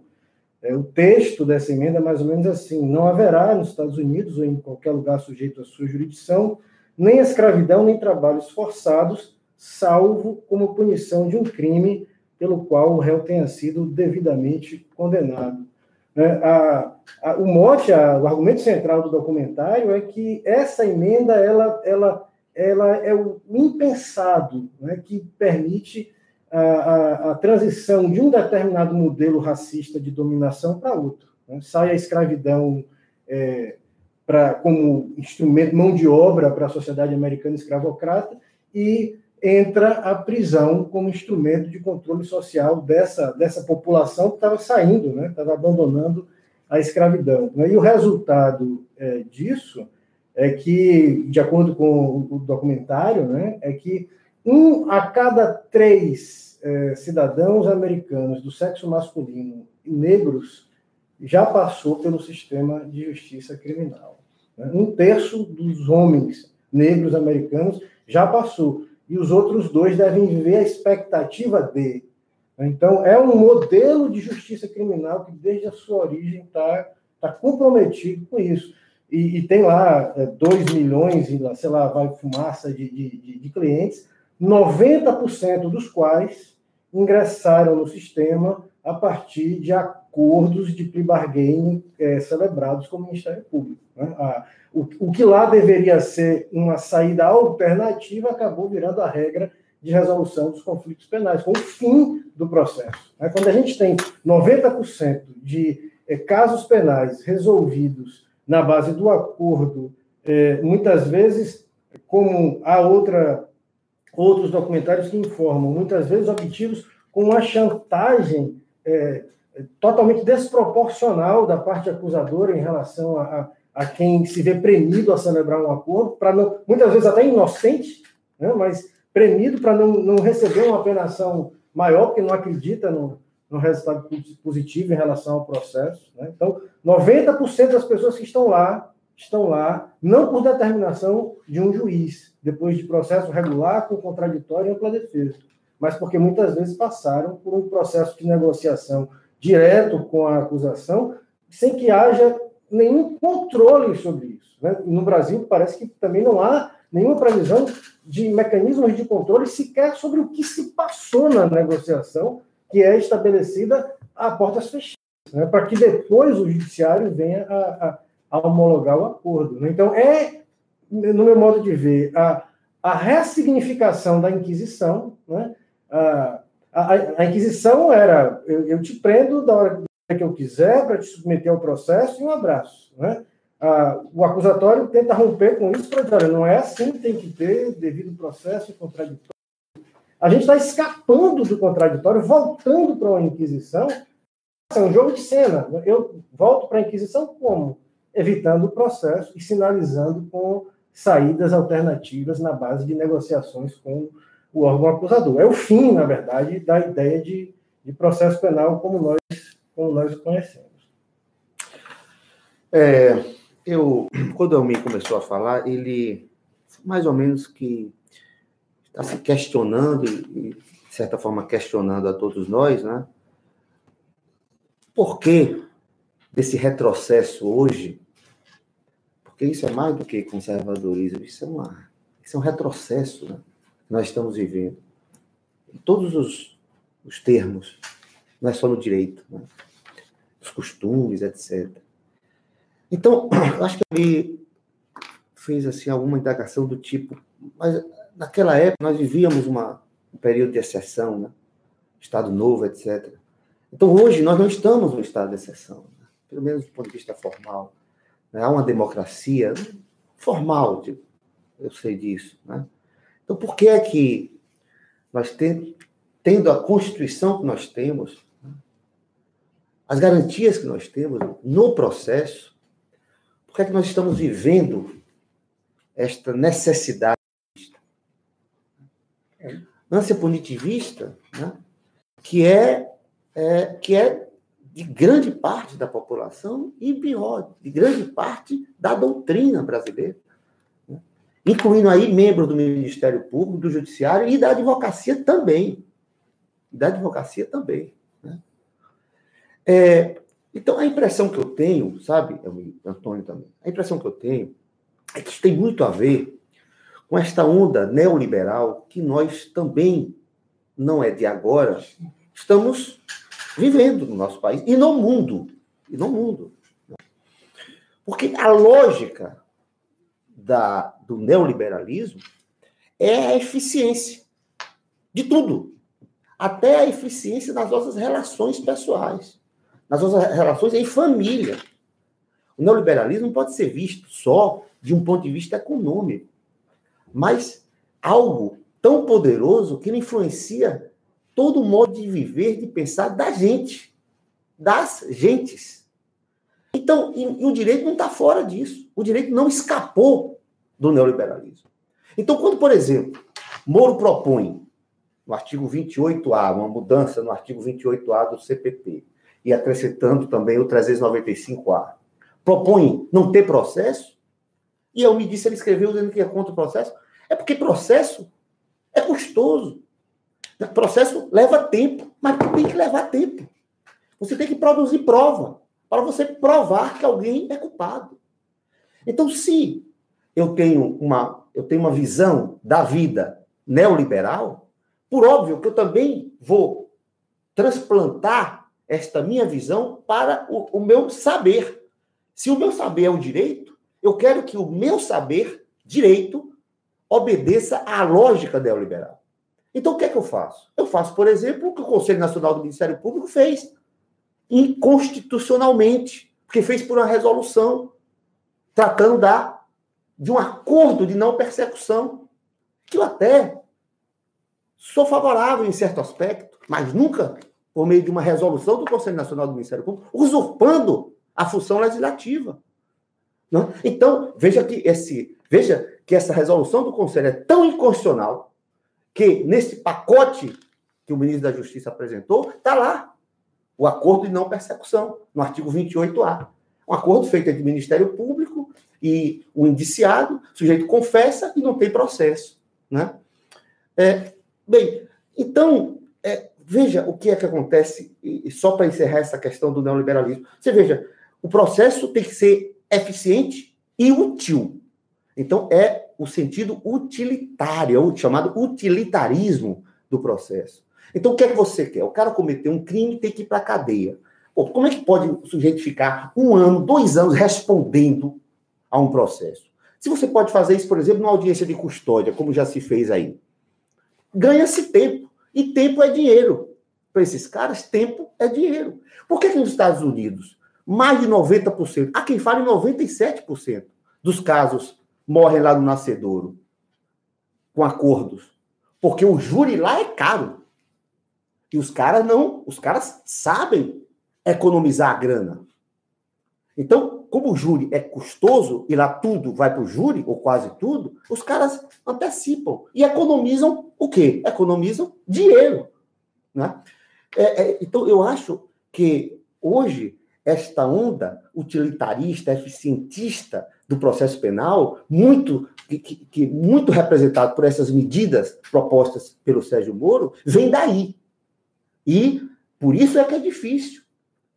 É, o texto dessa emenda é mais ou menos assim: não haverá nos Estados Unidos ou em qualquer lugar sujeito à sua jurisdição nem escravidão nem trabalhos forçados, salvo como punição de um crime pelo qual o réu tenha sido devidamente condenado. É, a, a, o mote, a, o argumento central do documentário é que essa emenda ela, ela ela é o impensado né, que permite a, transição de um determinado modelo racista de dominação para outro. Né? Sai a escravidão é, pra, como instrumento, mão de obra para a sociedade americana escravocrata e entra a prisão como instrumento de controle social dessa, dessa população que estava saindo, né? estava abandonando a escravidão. Né? E o resultado é, disso é que, de acordo com o documentário, né, é que um a cada três é, cidadãos americanos do sexo masculino negros já passou pelo sistema de justiça criminal. Né? Um terço dos homens negros americanos já passou. E os outros dois devem viver a expectativa de. Então, é um modelo de justiça criminal que, desde a sua origem, está tá comprometido com isso e, e tem lá 2 é, milhões, sei lá, vai fumaça de, de, de clientes, 90% dos quais ingressaram no sistema a partir de acordos de plea bargaining é, celebrados com o Ministério Público. Né? A, o, o, que lá deveria ser uma saída alternativa acabou virando a regra de resolução dos conflitos penais, com o fim do processo. Né? Quando a gente tem 90% de é, casos penais resolvidos na base do acordo, é, muitas vezes, como há outra, outros documentários que informam, muitas vezes obtidos com uma chantagem é, totalmente desproporcional da parte acusadora em relação a, a, a, quem se vê premido a celebrar um acordo, para não, muitas vezes até inocente, né, mas premido para não, não receber uma apenação maior, porque não acredita no, no resultado positivo em relação ao processo. Né? Então, 90% das pessoas que estão lá estão lá não por determinação de um juiz, depois de processo regular com contraditório e ampla defesa, mas porque muitas vezes passaram por um processo de negociação direto com a acusação, sem que haja nenhum controle sobre isso. Né? No Brasil, parece que também não há nenhuma previsão de mecanismos de controle sequer sobre o que se passou na negociação, que é estabelecida a portas fechadas, né? para que depois o judiciário venha a, a, a homologar o acordo. Né? Então, é, no meu modo de ver, a, a ressignificação da Inquisição. Né? A, a, a Inquisição era: eu, eu, te prendo da hora que eu quiser para te submeter ao processo e um abraço. Né? Ah, o acusatório tenta romper com isso para dizer: não é assim, tem que ter devido processo contraditório. A gente está escapando do contraditório, voltando para uma Inquisição. É um jogo de cena. Eu volto para a Inquisição como? Evitando o processo e sinalizando com saídas alternativas na base de negociações com o órgão acusador. É o fim, na verdade, da ideia de, de processo penal como nós, como nós o conhecemos. É, eu, quando o Almir começou a falar, ele mais ou menos que está se questionando e, de certa forma, questionando a todos nós, né? Por que desse retrocesso hoje porque isso é mais do que conservadorismo, isso é, uma, isso é um retrocesso né, que nós estamos vivendo. Em todos os, os termos, não é só no direito, né, os costumes, etc. Então, acho que ele fez assim, alguma indagação do tipo, mas naquela época nós vivíamos uma, um período de exceção, né? Estado novo, etc. Então, hoje, nós não estamos no estado de exceção, né? pelo menos do ponto de vista formal. Né? Há uma democracia formal, tipo, eu sei disso. Né? Então, por que é que nós tendo, a Constituição que nós temos? As garantias que nós temos no processo, por que é que nós estamos vivendo esta necessidade? Ânsia punitivista, né? que é, é, que é de grande parte da população e, pior, de grande parte da doutrina brasileira, né? incluindo aí membros do Ministério Público, do Judiciário e da advocacia também. Da advocacia também. É, então, a impressão que eu tenho, sabe, Antônio também, a impressão que eu tenho é que isso tem muito a ver com esta onda neoliberal que nós também, não é de agora, estamos vivendo no nosso país e no mundo. E no mundo. Porque a lógica da, do neoliberalismo é a eficiência de tudo. Até a eficiência nas nossas relações pessoais, nas nossas relações em família. O neoliberalismo pode ser visto só de um ponto de vista econômico, mas algo tão poderoso que ele influencia todo o modo de viver, de pensar da gente, das gentes. Então, e, e o direito não está fora disso. O direito não escapou do neoliberalismo. Então, quando, por exemplo, Moro propõe, no artigo 28A, uma mudança no artigo 28A do CPP, e acrescentando também o 395A, propõe não ter processo, e eu me disse, ele escreveu dizendo que é contra o processo, é porque processo é custoso. Processo leva tempo, mas tem que levar tempo. Você tem que produzir prova para você provar que alguém é culpado. Então, se eu tenho uma, eu tenho uma visão da vida neoliberal, por óbvio que eu também vou transplantar esta minha visão para o, o meu saber. Se o meu saber é o direito, eu quero que o meu saber, direito, obedeça à lógica neoliberal. Então, o que é que eu faço? Eu faço, por exemplo, o que o Conselho Nacional do Ministério Público fez, inconstitucionalmente, porque fez por uma resolução tratando da, de um acordo de não persecução, que eu até sou favorável em certo aspecto, mas nunca por meio de uma resolução do Conselho Nacional do Ministério Público, usurpando a função legislativa. Não? Então, veja que, esse, veja que essa resolução do Conselho é tão inconstitucional que nesse pacote que o ministro da Justiça apresentou, está lá o acordo de não persecução, no artigo 28A. Um acordo feito entre o Ministério Público e o indiciado, o sujeito confessa e não tem processo. Né? É, bem, então, veja o que é que acontece, e só para encerrar essa questão do neoliberalismo. Você veja, o processo tem que ser eficiente e útil. Então, é o sentido utilitário, é o chamado utilitarismo do processo. Então, o que é que você quer? O cara cometeu um crime tem que ir para a cadeia. Pô, como é que pode o sujeito ficar um ano, dois anos respondendo a um processo? Se você pode fazer isso, por exemplo, numa audiência de custódia, como já se fez aí, ganha-se tempo. E tempo é dinheiro. Para esses caras, tempo é dinheiro. Por que, que nos Estados Unidos, mais de 90%, há quem fale 97% dos casos morrem lá no nascedouro com acordos? Porque o júri lá é caro. E os caras não, os caras sabem economizar a grana. Então, como o júri é custoso e lá tudo vai para o júri, ou quase tudo, os caras antecipam e economizam o quê? Economizam dinheiro. Né? É, é, então, eu acho que hoje esta onda utilitarista, eficientista do processo penal, muito que, que, muito representado por essas medidas propostas pelo Sérgio Moro, vem daí. E por isso é que é difícil.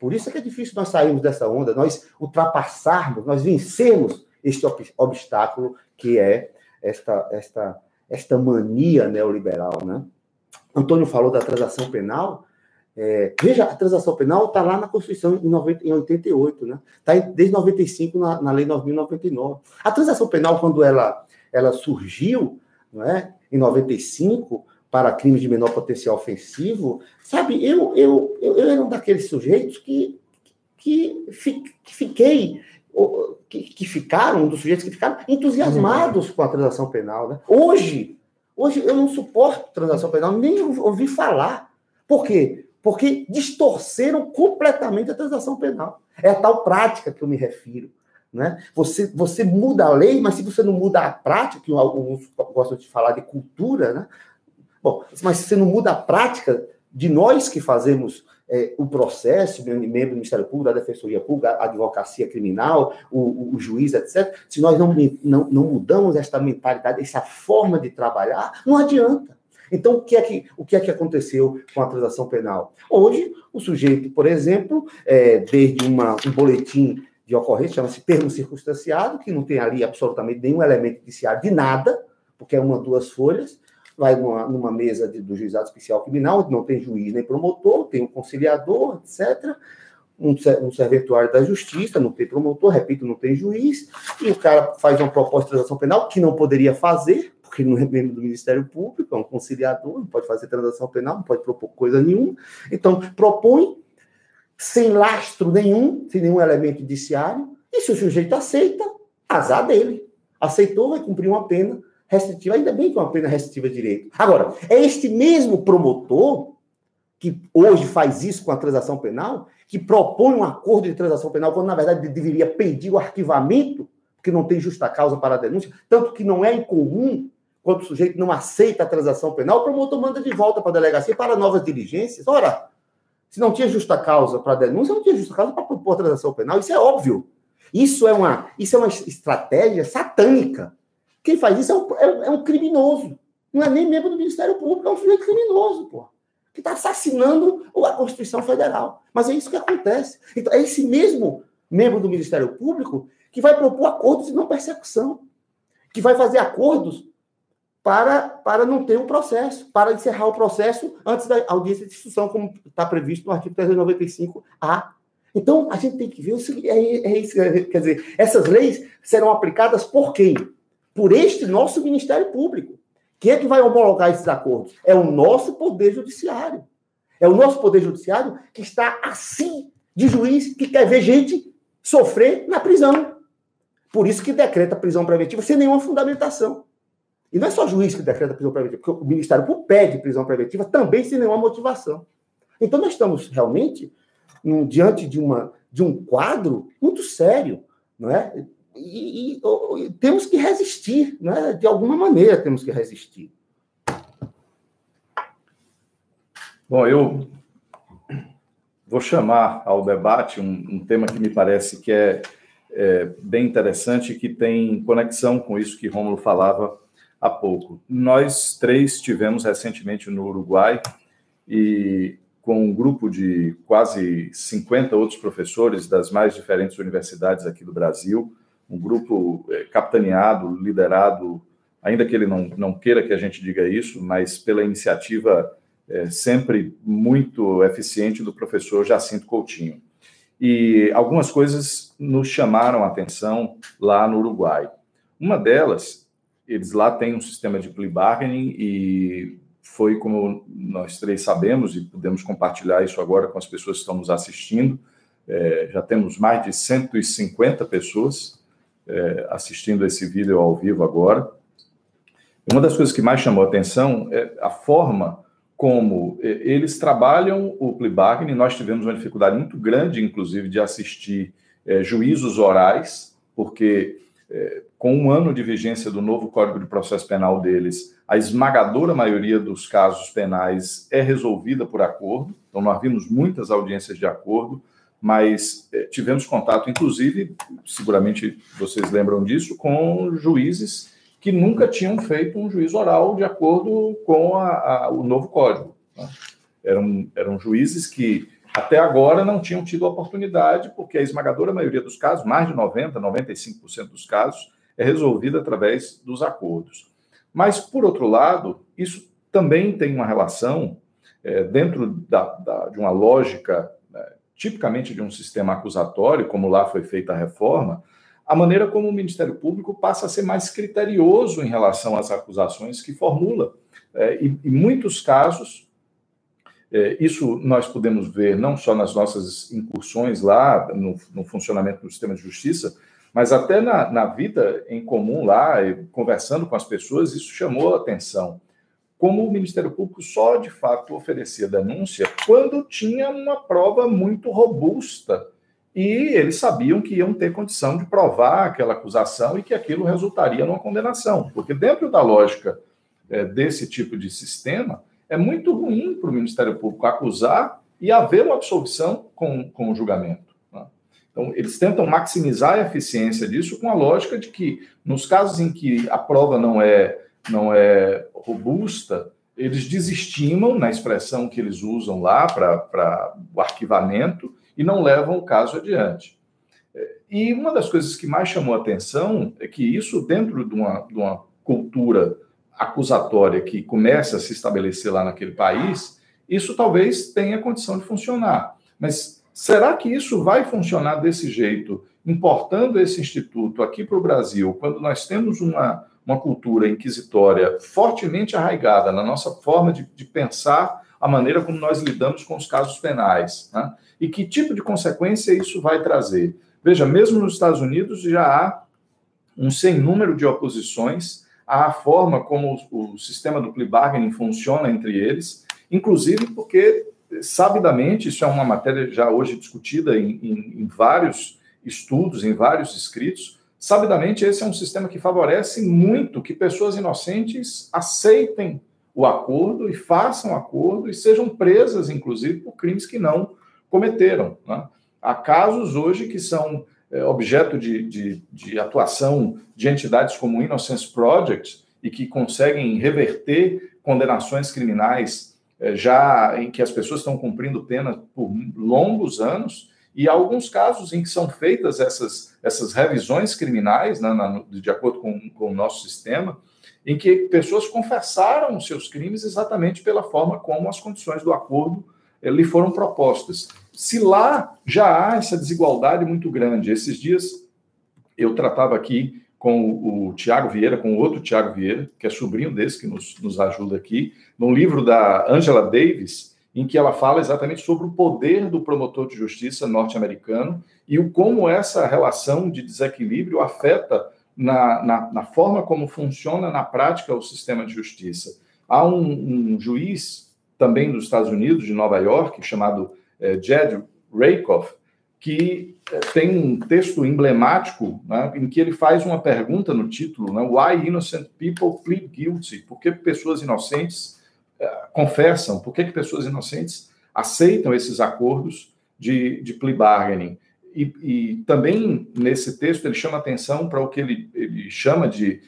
Por isso é que é difícil nós sairmos dessa onda, nós ultrapassarmos, nós vencermos este obstáculo que é esta, esta, esta mania neoliberal. Né? Antônio falou da transação penal. É, veja, a transação penal está lá na Constituição em, 90, em 88, né? Está desde 95 na, na Lei 9.099. A transação penal, quando ela, ela surgiu, não é? em 95, para crimes de menor potencial ofensivo, sabe, eu, eu, eu, eu era um daqueles sujeitos que, que, que fiquei, que, que, ficaram, um dos sujeitos que ficaram entusiasmados com a transação penal. Né? Hoje, hoje eu não suporto transação penal, nem ouvi falar. Por quê? Porque distorceram completamente a transação penal. É a tal prática que eu me refiro. Né? Você, você muda a lei, mas se você não muda a prática, que alguns gostam de falar de cultura, né? Bom, mas se você não muda a prática de nós que fazemos é, o processo, membro do Ministério Público, da Defensoria Pública, a advocacia criminal, o, o, juiz, etc., se nós não, não, não mudamos esta mentalidade, essa forma de trabalhar, não adianta. Então, o que é que, o que, é que aconteceu com a transação penal? Hoje, o sujeito, por exemplo, é, desde uma, um boletim de ocorrência, chama-se termo circunstanciado, que não tem ali absolutamente nenhum elemento indiciário de nada, porque é uma, duas folhas, vai numa, numa mesa de, do juizado especial criminal, não tem juiz nem promotor, tem um conciliador, etc. Um, um serventuário da justiça, não tem promotor, repito, não tem juiz, e o cara faz uma proposta de transação penal que não poderia fazer, porque não é membro do Ministério Público, é um conciliador, não pode fazer transação penal, não pode propor coisa nenhuma. Então, propõe sem lastro nenhum, sem nenhum elemento indiciário, e se o sujeito aceita, azar dele. Aceitou, vai cumprir uma pena restritiva, ainda bem que é uma pena restritiva de direito. Agora, é este mesmo promotor que hoje faz isso com a transação penal, que propõe um acordo de transação penal, quando na verdade deveria pedir o arquivamento, porque não tem justa causa para a denúncia, tanto que não é incomum, quando o sujeito não aceita a transação penal, o promotor manda de volta para a delegacia para novas diligências. Ora, se não tinha justa causa para a denúncia, não tinha justa causa para propor a transação penal, isso é óbvio. Isso é uma, isso é uma estratégia satânica quem faz isso é um, é, é um criminoso. Não é nem membro do Ministério Público, é um sujeito criminoso, pô. Que está assassinando a Constituição Federal. Mas é isso que acontece. Então, é esse mesmo membro do Ministério Público que vai propor acordos de não persecução, que vai fazer acordos para, para não ter um processo, para encerrar o processo antes da audiência de instrução, como está previsto no artigo 395-A. Então, a gente tem que ver, é, é isso, quer dizer, essas leis serão aplicadas por quem? Por este nosso Ministério Público. Quem é que vai homologar esses acordos? É o nosso Poder Judiciário. É o nosso Poder Judiciário que está assim de juiz que quer ver gente sofrer na prisão. Por isso que decreta prisão preventiva sem nenhuma fundamentação. E não é só juiz que decreta prisão preventiva, porque o Ministério Público pede prisão preventiva também sem nenhuma motivação. Então, nós estamos realmente um, diante de, uma, de um quadro muito sério, não é? E, e, temos que resistir, né? de alguma maneira temos que resistir. Bom, eu vou chamar ao debate um, um tema que me parece que é, é bem interessante e que tem conexão com isso que Rômulo falava há pouco. Nós três tivemos recentemente no Uruguai e com um grupo de quase 50 outros professores das mais diferentes universidades aqui do Brasil, um grupo é, capitaneado, liderado, ainda que ele não, não queira que a gente diga isso, mas pela iniciativa é, sempre muito eficiente do professor Jacinto Coutinho. E algumas coisas nos chamaram a atenção lá no Uruguai. Uma delas, eles lá têm um sistema de plea bargaining e foi como nós três sabemos e podemos compartilhar isso agora com as pessoas que estão nos assistindo. É, já temos mais de 150 pessoas é, assistindo esse vídeo ao vivo agora. Uma das coisas que mais chamou a atenção é a forma como é, eles trabalham o plea bargaining. Nós tivemos uma dificuldade muito grande, inclusive, de assistir é, juízos orais, porque é, com um ano de vigência do novo Código de Processo Penal deles, a esmagadora maioria dos casos penais é resolvida por acordo. Então, nós vimos muitas audiências de acordo, mas é, tivemos contato, inclusive, seguramente vocês lembram disso, com juízes que nunca tinham feito um juízo oral de acordo com a, a, o novo código. Né? Eram, eram juízes que até agora não tinham tido oportunidade, porque a esmagadora maioria dos casos, mais de 90%, 95% dos casos, é resolvida através dos acordos. Mas, por outro lado, isso também tem uma relação, é, dentro da, da, de uma lógica, tipicamente de um sistema acusatório, como lá foi feita a reforma, a maneira como o Ministério Público passa a ser mais criterioso em relação às acusações que formula. É, e, em muitos casos, é, isso nós podemos ver não só nas nossas incursões lá, no, no funcionamento do sistema de justiça, mas até na, na vida em comum lá, conversando com as pessoas, isso chamou a atenção. Como o Ministério Público só de fato oferecia denúncia quando tinha uma prova muito robusta e eles sabiam que iam ter condição de provar aquela acusação e que aquilo resultaria numa condenação. Porque, dentro da lógica é, desse tipo de sistema, é muito ruim para o Ministério Público acusar e haver uma absolvição com, com o julgamento. Né? Então, eles tentam maximizar a eficiência disso com a lógica de que, nos casos em que a prova não é, não é robusta, eles desestimam, na expressão que eles usam lá para o arquivamento, e não levam o caso adiante. E uma das coisas que mais chamou a atenção é que isso, dentro de uma, de uma cultura acusatória que começa a se estabelecer lá naquele país, isso talvez tenha condição de funcionar. Mas será que isso vai funcionar desse jeito, importando esse instituto aqui para o Brasil, quando nós temos uma, uma cultura inquisitória fortemente arraigada na nossa forma de, de pensar a maneira como nós lidamos com os casos penais? Né? E que tipo de consequência isso vai trazer? Veja, mesmo nos Estados Unidos já há um sem número de oposições à forma como o, sistema do plea bargaining funciona entre eles, inclusive porque, sabidamente, isso é uma matéria já hoje discutida em, em, em vários estudos, em vários escritos, sabidamente esse é um sistema que favorece muito que pessoas inocentes aceitem o acordo e façam acordo e sejam presas, inclusive, por crimes que não cometeram. Né? Há casos hoje que são é, objeto de, de, de, atuação de entidades como o Innocence Project e que conseguem reverter condenações criminais é, já em que as pessoas estão cumprindo pena por longos anos e há alguns casos em que são feitas essas, essas revisões criminais, né, na, de acordo com, com o nosso sistema, em que pessoas confessaram os seus crimes exatamente pela forma como as condições do acordo eh, lhe foram propostas. Se lá já há essa desigualdade muito grande, esses dias eu tratava aqui com o, Tiago Vieira, com o outro Tiago Vieira, que é sobrinho desse que nos, nos ajuda aqui, num livro da Angela Davis, em que ela fala exatamente sobre o poder do promotor de justiça norte-americano e o como essa relação de desequilíbrio afeta na, na, na, forma como funciona na prática o sistema de justiça. Há um, um juiz também dos Estados Unidos, de Nova York, chamado é, Jed Rakoff, que é, tem um texto emblemático né, em que ele faz uma pergunta no título, né, Why innocent people plead guilty? Por que pessoas inocentes confessam? Por que, que pessoas inocentes aceitam esses acordos de, de plea bargaining? E, e, também nesse texto ele chama atenção para o que ele, ele chama de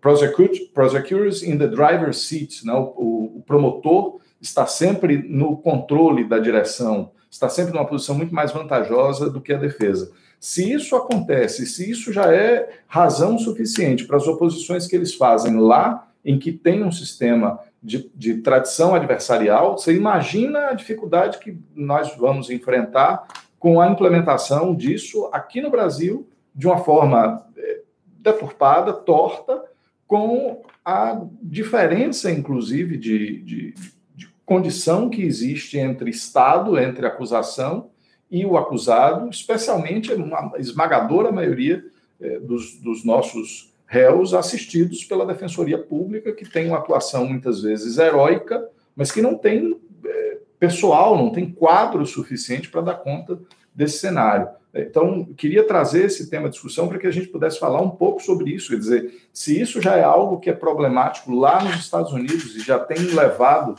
prosecutors in the driver's seat, né? o, o promotor está sempre no controle da direção, está sempre numa posição muito mais vantajosa do que a defesa. Se isso acontece, se isso já é razão suficiente para as oposições que eles fazem lá, em que tem um sistema de, de tradição adversarial, você imagina a dificuldade que nós vamos enfrentar com a implementação disso aqui no Brasil de uma forma eh, deturpada, torta, com a diferença, inclusive, de, de, de, condição que existe entre Estado, entre acusação e o acusado, especialmente uma esmagadora maioria eh, dos, dos nossos réus assistidos pela Defensoria Pública, que tem uma atuação muitas vezes heróica, mas que não tem é, pessoal, não tem quadro suficiente para dar conta desse cenário. Então, queria trazer esse tema de discussão para que a gente pudesse falar um pouco sobre isso, quer dizer, se isso já é algo que é problemático lá nos Estados Unidos e já tem levado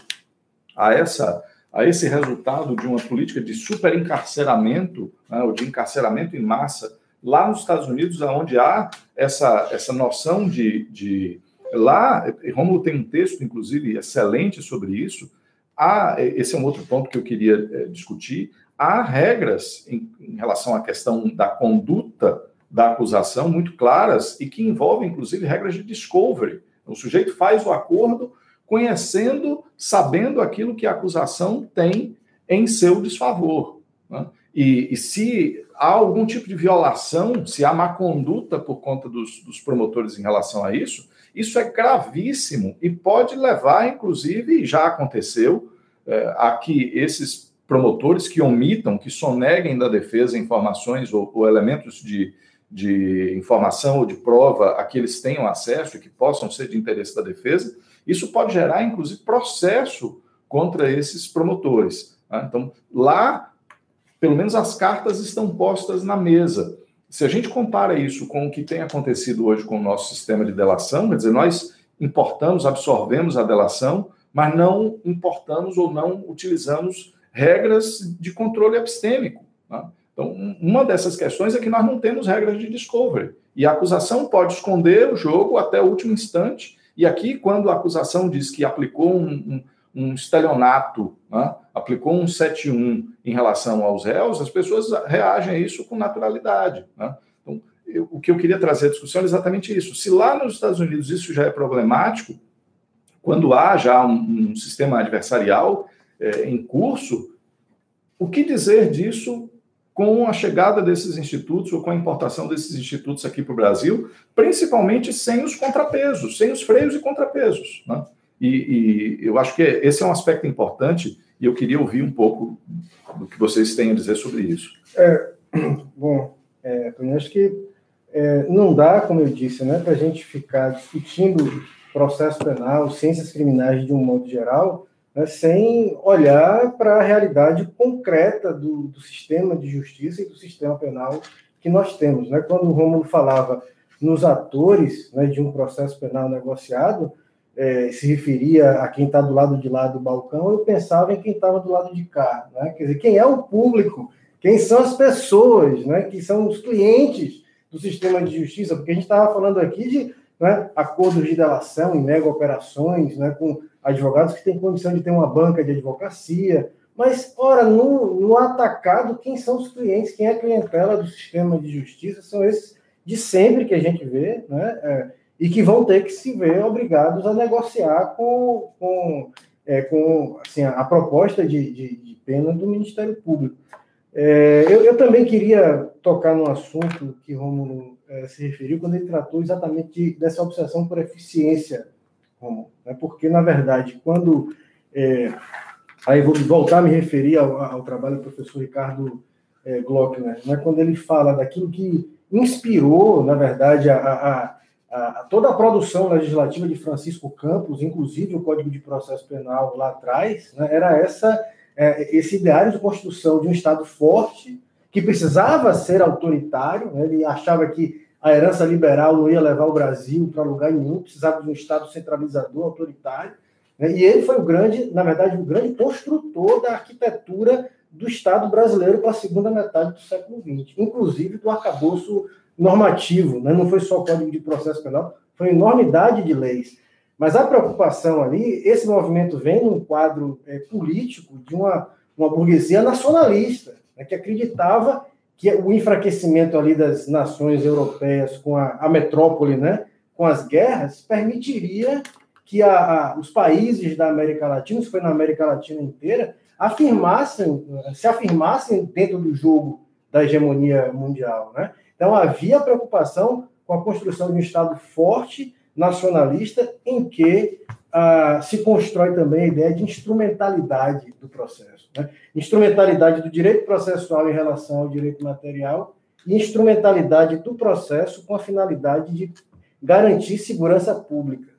a essa a esse resultado de uma política de superencarceramento, né, ou de encarceramento em massa lá nos Estados Unidos, onde há essa, essa noção de, de. Lá, Rômulo tem um texto, inclusive, excelente sobre isso. Há, esse é um outro ponto que eu queria é, discutir. Há regras em, em relação à questão da conduta da acusação muito claras e que envolvem, inclusive, regras de discovery. O sujeito faz o acordo conhecendo, sabendo aquilo que a acusação tem em seu desfavor. Né? E, e, se há algum tipo de violação, se há má conduta por conta dos, dos, promotores em relação a isso, isso é gravíssimo e pode levar, inclusive, já aconteceu, é, a que esses promotores que omitam, que soneguem da defesa informações ou, ou elementos de, de informação ou de prova a que eles tenham acesso e que possam ser de interesse da defesa, isso pode gerar, inclusive, processo contra esses promotores. Né? Então, lá pelo menos as cartas estão postas na mesa. Se a gente compara isso com o que tem acontecido hoje com o nosso sistema de delação, quer dizer, nós importamos, absorvemos a delação, mas não importamos ou não utilizamos regras de controle epistêmico. Né? Então, uma dessas questões é que nós não temos regras de discovery. E a acusação pode esconder o jogo até o último instante. E aqui, quando a acusação diz que aplicou um, um, estelionato, né? aplicou um 7-1 em relação aos réus, as pessoas reagem a isso com naturalidade. Né? Então, eu, o que eu queria trazer à discussão é exatamente isso. Se lá nos Estados Unidos isso já é problemático, quando há já um, um sistema adversarial é, em curso, o que dizer disso com a chegada desses institutos ou com a importação desses institutos aqui para o Brasil, principalmente sem os contrapesos, sem os freios e contrapesos. Né? E, e, eu acho que esse é um aspecto importante e eu queria ouvir um pouco do que vocês têm a dizer sobre isso. É, bom, é, eu acho que é, não dá, como eu disse, né, para a gente ficar discutindo processo penal, ciências criminais de um modo geral, né, sem olhar para a realidade concreta do, do, sistema de justiça e do sistema penal que nós temos. Né? Quando o Romulo falava nos atores né, de um processo penal negociado, é, se referia a quem está do lado de lá do balcão, eu pensava em quem estava do lado de cá. Né? Quer dizer, quem é o público? Quem são as pessoas, né? que são os clientes do sistema de justiça? Porque a gente estava falando aqui de né, acordos de delação em mega operações, né, com advogados que têm condição de ter uma banca de advocacia. Mas, ora, no, no atacado, quem são os clientes? Quem é a clientela do sistema de justiça? São esses de sempre que a gente vê, né? É, e que vão ter que se ver obrigados a negociar com, com, é, com assim, a, proposta de, de, de, pena do Ministério Público. É, eu, eu, também queria tocar no assunto que Romulo é, se referiu quando ele tratou exatamente de, dessa obsessão por eficiência, Romulo, né? porque, na verdade, quando. É, aí vou voltar a me referir ao, ao trabalho do professor Ricardo é, Glockner, né? quando ele fala daquilo que inspirou, na verdade, a, a a, toda a produção legislativa de Francisco Campos, inclusive o Código de Processo Penal lá atrás, né, era essa é, esse ideário de construção de um Estado forte que precisava ser autoritário. Né, ele achava que a herança liberal não ia levar o Brasil para lugar nenhum, precisava de um Estado centralizador, autoritário. Né, e ele foi o grande, na verdade, o grande construtor da arquitetura do Estado brasileiro para a segunda metade do século XX, inclusive do arcabouço normativo, né? não foi só o Código de Processo Penal, foi uma enormidade de leis. Mas a preocupação ali, esse movimento vem num quadro é, político de uma, uma burguesia nacionalista, né, que acreditava que o enfraquecimento ali das nações europeias com a, a metrópole, né, com as guerras, permitiria que a, a, os países da América Latina, isso foi na América Latina inteira, afirmassem, se afirmassem dentro do jogo da hegemonia mundial. Né? Então havia preocupação com a construção de um Estado forte, nacionalista, em que ah, se constrói também a ideia de instrumentalidade do processo. Né? Instrumentalidade do direito processual em relação ao direito material e instrumentalidade do processo com a finalidade de garantir segurança pública.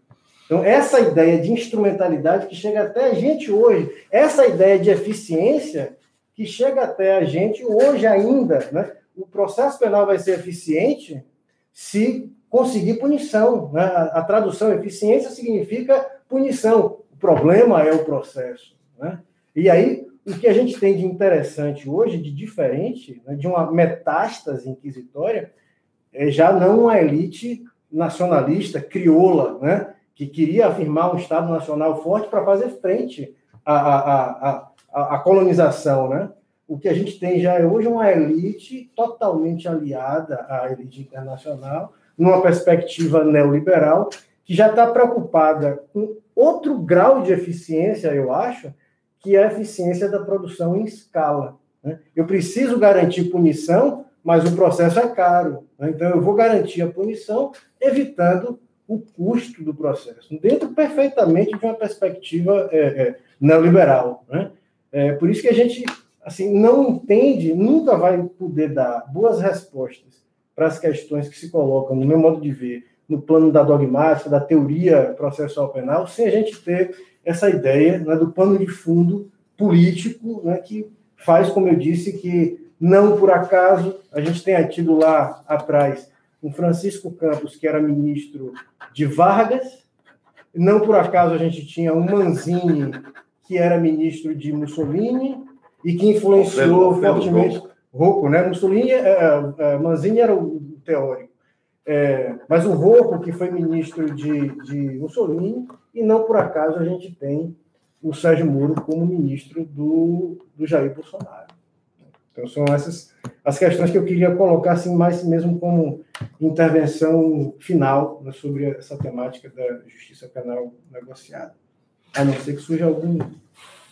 Então, essa ideia de instrumentalidade que chega até a gente hoje, essa ideia de eficiência que chega até a gente hoje ainda, né? O processo penal vai ser eficiente se conseguir punição. Né? A, tradução eficiência significa punição. O problema é o processo. Né? E aí, o que a gente tem de interessante hoje, de diferente, né, de uma metástase inquisitória, é já não uma elite nacionalista, crioula, né? que queria afirmar um Estado nacional forte para fazer frente à, à, à, à, colonização. Né? O que a gente tem já é hoje uma elite totalmente aliada à elite internacional, numa perspectiva neoliberal, que já está preocupada com outro grau de eficiência, eu acho, que é a eficiência da produção em escala. Né? Eu preciso garantir punição, mas o processo é caro. Né? Então, eu vou garantir a punição, evitando o custo do processo, dentro perfeitamente de uma perspectiva é, é, neoliberal. Né? É, por isso que a gente assim não entende, nunca vai poder dar boas respostas para as questões que se colocam, no meu modo de ver, no plano da dogmática, da teoria processual penal, sem a gente ter essa ideia né, do pano de fundo político, né, que faz, como eu disse, que não por acaso a gente tenha tido lá atrás um Francisco Campos, que era ministro de Vargas. Não por acaso a gente tinha um Manzini, que era ministro de Mussolini e que influenciou fortemente. Rocco, né? Mussolini, é, é, é, Manzini era o teórico. É, mas o Rocco, que foi ministro de, de Mussolini, e não por acaso a gente tem o Sérgio Moro como ministro do, do Jair Bolsonaro. Então, são essas as questões que eu queria colocar, assim, mais mesmo como intervenção final né, sobre essa temática da justiça penal negociada. A não ser que surja algum,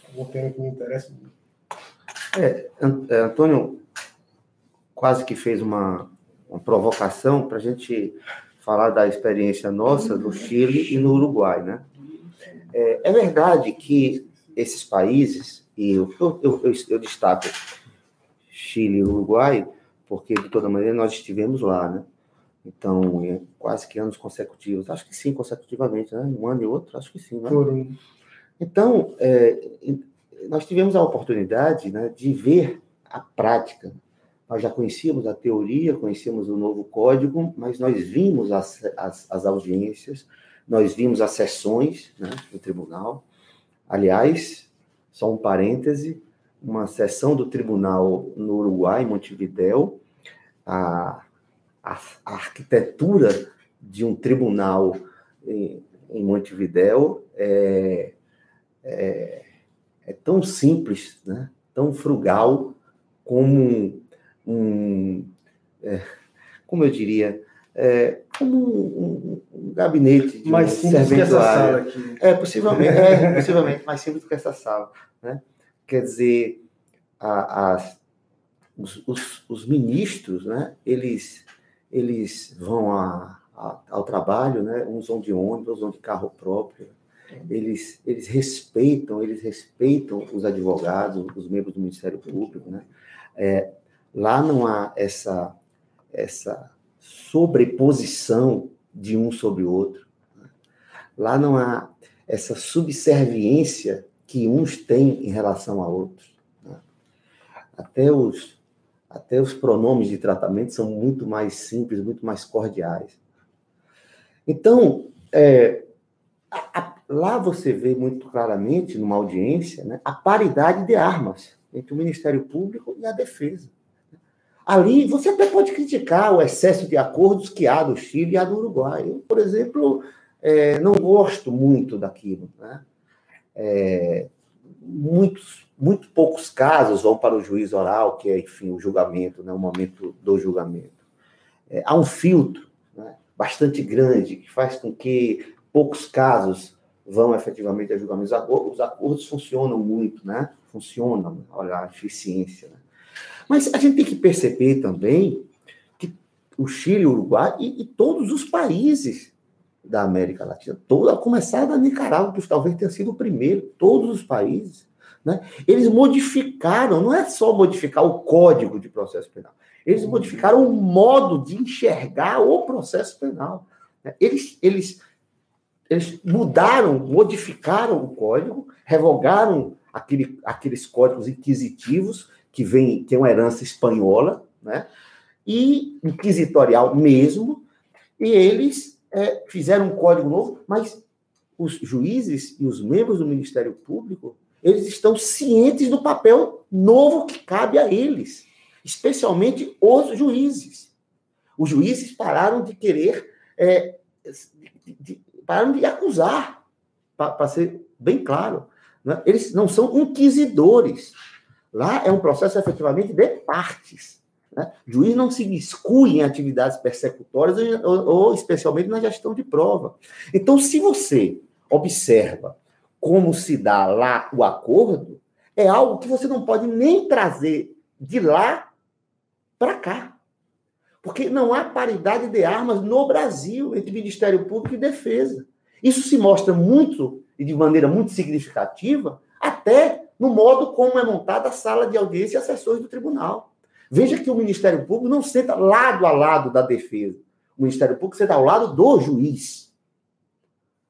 algum tema que me interesse muito. É, é Antônio quase que fez uma, uma provocação para a gente falar da experiência nossa no Chile e no Uruguai, né? É, é verdade que esses países, e eu, eu, eu, eu destaco Chile e Uruguai, porque de toda maneira nós estivemos lá, né? Então, é quase que anos consecutivos, acho que sim, consecutivamente, né? Um ano e outro, acho que sim, né? Então, é, nós tivemos a oportunidade né, de ver a prática. Nós já conhecíamos a teoria, conhecíamos o novo código, mas nós vimos as, as, as audiências, nós vimos as sessões né, no tribunal. Aliás, só um parêntese, uma sessão do tribunal no Uruguai, em Montevidéu, a, a, a arquitetura de um tribunal em, em é, é, é, tão simples, né? tão frugal como um, um é, como eu diria, é, como um, um, um, gabinete de mais simples que essa sala aqui. É, possivelmente, é, possivelmente mais simples do que essa sala, né? Quer dizer, a, a, os, os, os, ministros, né, eles, eles vão a, ao trabalho, né, uns vão de ônibus, outros vão de carro próprio, eles, eles respeitam, eles respeitam os advogados, os membros do Ministério Público, né? É, lá não há essa, essa sobreposição de um sobre o outro. Né? Lá não há essa subserviência que uns têm em relação a outros. Né? Até os, até os pronomes de tratamento são muito mais simples, muito mais cordiais. Então, é, a, lá você vê muito claramente, numa audiência, né, a paridade de armas entre o Ministério Público e a Defesa. Ali você até pode criticar o excesso de acordos que há do Chile e há do Uruguai. Eu, por exemplo, é, não gosto muito daquilo. Né? É, muitos, muito poucos casos vão para o juiz oral, que é, enfim, o julgamento, né, o momento do julgamento. É, há um filtro né, bastante grande que faz com que poucos casos vão efetivamente a julgamento. Os acordos funcionam muito, né? Funcionam, olha a eficiência. Né? Mas a gente tem que perceber também que o Chile, o Uruguai e, e todos os países da América Latina, toda, a começar da Nicarágua, que talvez tenha sido o primeiro, todos os países, né? Eles modificaram, não é só modificar o código de processo penal, eles modificaram o modo de enxergar o processo penal. Né? Eles, eles, eles mudaram, modificaram o código, revogaram aquele, aqueles códigos inquisitivos que vem, que é uma herança espanhola, né? e inquisitorial mesmo, e eles é, fizeram um código novo, mas os juízes e os membros do Ministério Público eles estão cientes do papel novo que cabe a eles, especialmente os juízes. Os juízes pararam de querer, é, de, de, pararam de acusar, para ser bem claro. Né? Eles não são inquisidores. Lá é um processo efetivamente de partes. Né? Juiz não se miscui em atividades persecutórias ou, ou especialmente na gestão de prova. Então, se você observa como se dá lá o acordo, é algo que você não pode nem trazer de lá para cá. Porque não há paridade de armas no Brasil entre Ministério Público e Defesa. Isso se mostra muito e de maneira muito significativa até no modo como é montada a sala de audiência e assessores do tribunal. Veja que o Ministério Público não senta lado a lado da defesa. O Ministério Público senta ao lado do juiz.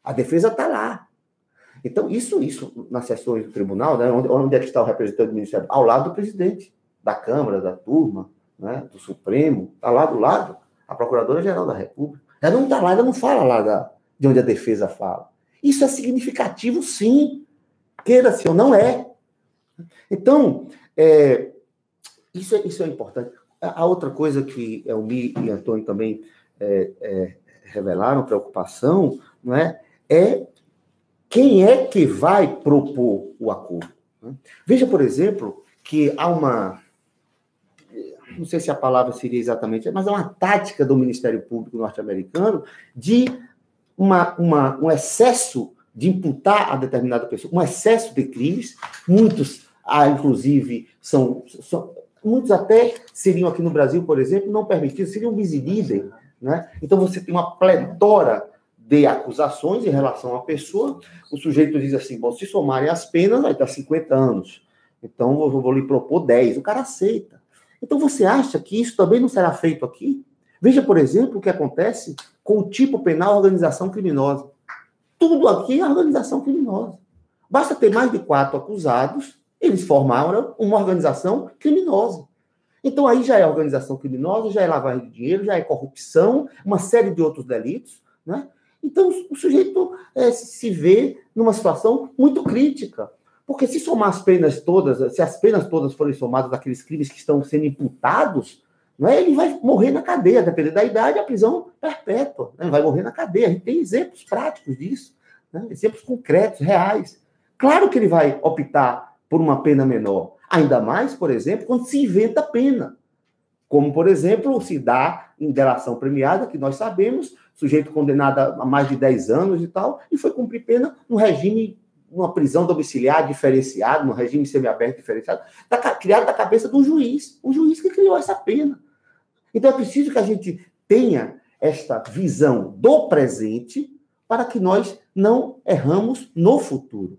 A defesa está lá. Então, isso, isso nas sessões do tribunal, né, onde, onde é que está o representante do Ministério? Ao lado do presidente, da Câmara, da turma, né, do Supremo, está lá do lado a Procuradora-Geral da República. Ela não está lá, ela não fala lá da, de onde a defesa fala. Isso é significativo, sim. Queira-se ou não é. Então, é, isso, é, isso é importante. A outra coisa que Elmi e Antônio também é, é, revelaram preocupação não é, é quem é que vai propor o acordo? Né? Veja, por exemplo, que há uma. Não sei se a palavra seria exatamente, mas é uma tática do Ministério Público norte-americano de uma, uma, um excesso de imputar a determinada pessoa, um excesso de crimes. Muitos, ah, inclusive, são, são. Muitos até seriam aqui no Brasil, por exemplo, não permitidos, seriam bis Né? Então você tem uma pletora de acusações em relação à pessoa, o sujeito diz assim: bom, se somarem as penas, vai dar 50 anos. Então, eu vou lhe propor 10. O cara aceita. Então, você acha que isso também não será feito aqui? Veja, por exemplo, o que acontece com o tipo penal organização criminosa. Tudo aqui é organização criminosa. Basta ter mais de quatro acusados, eles formaram uma organização criminosa. Então, aí já é organização criminosa, já é lavagem de dinheiro, já é corrupção, uma série de outros delitos. Né? Então, o sujeito é, se vê numa situação muito crítica. Porque se somar as penas todas, se as penas todas forem somadas daqueles crimes que estão sendo imputados, não é? ele vai morrer na cadeia, dependendo da idade, a prisão perpétua. Né? Vai morrer na cadeia. A gente tem exemplos práticos disso, né? exemplos concretos, reais. Claro que ele vai optar por uma pena menor. Ainda mais, por exemplo, quando se inventa pena. Como, por exemplo, se dá em delação premiada, que nós sabemos, sujeito condenado a mais de 10 anos e tal, e foi cumprir pena no regime, numa prisão domiciliar diferenciado, no regime semiaberto diferenciado, da, criado da cabeça do juiz, o juiz que criou essa pena. Então é preciso que a gente tenha esta visão do presente para que nós não erramos no futuro.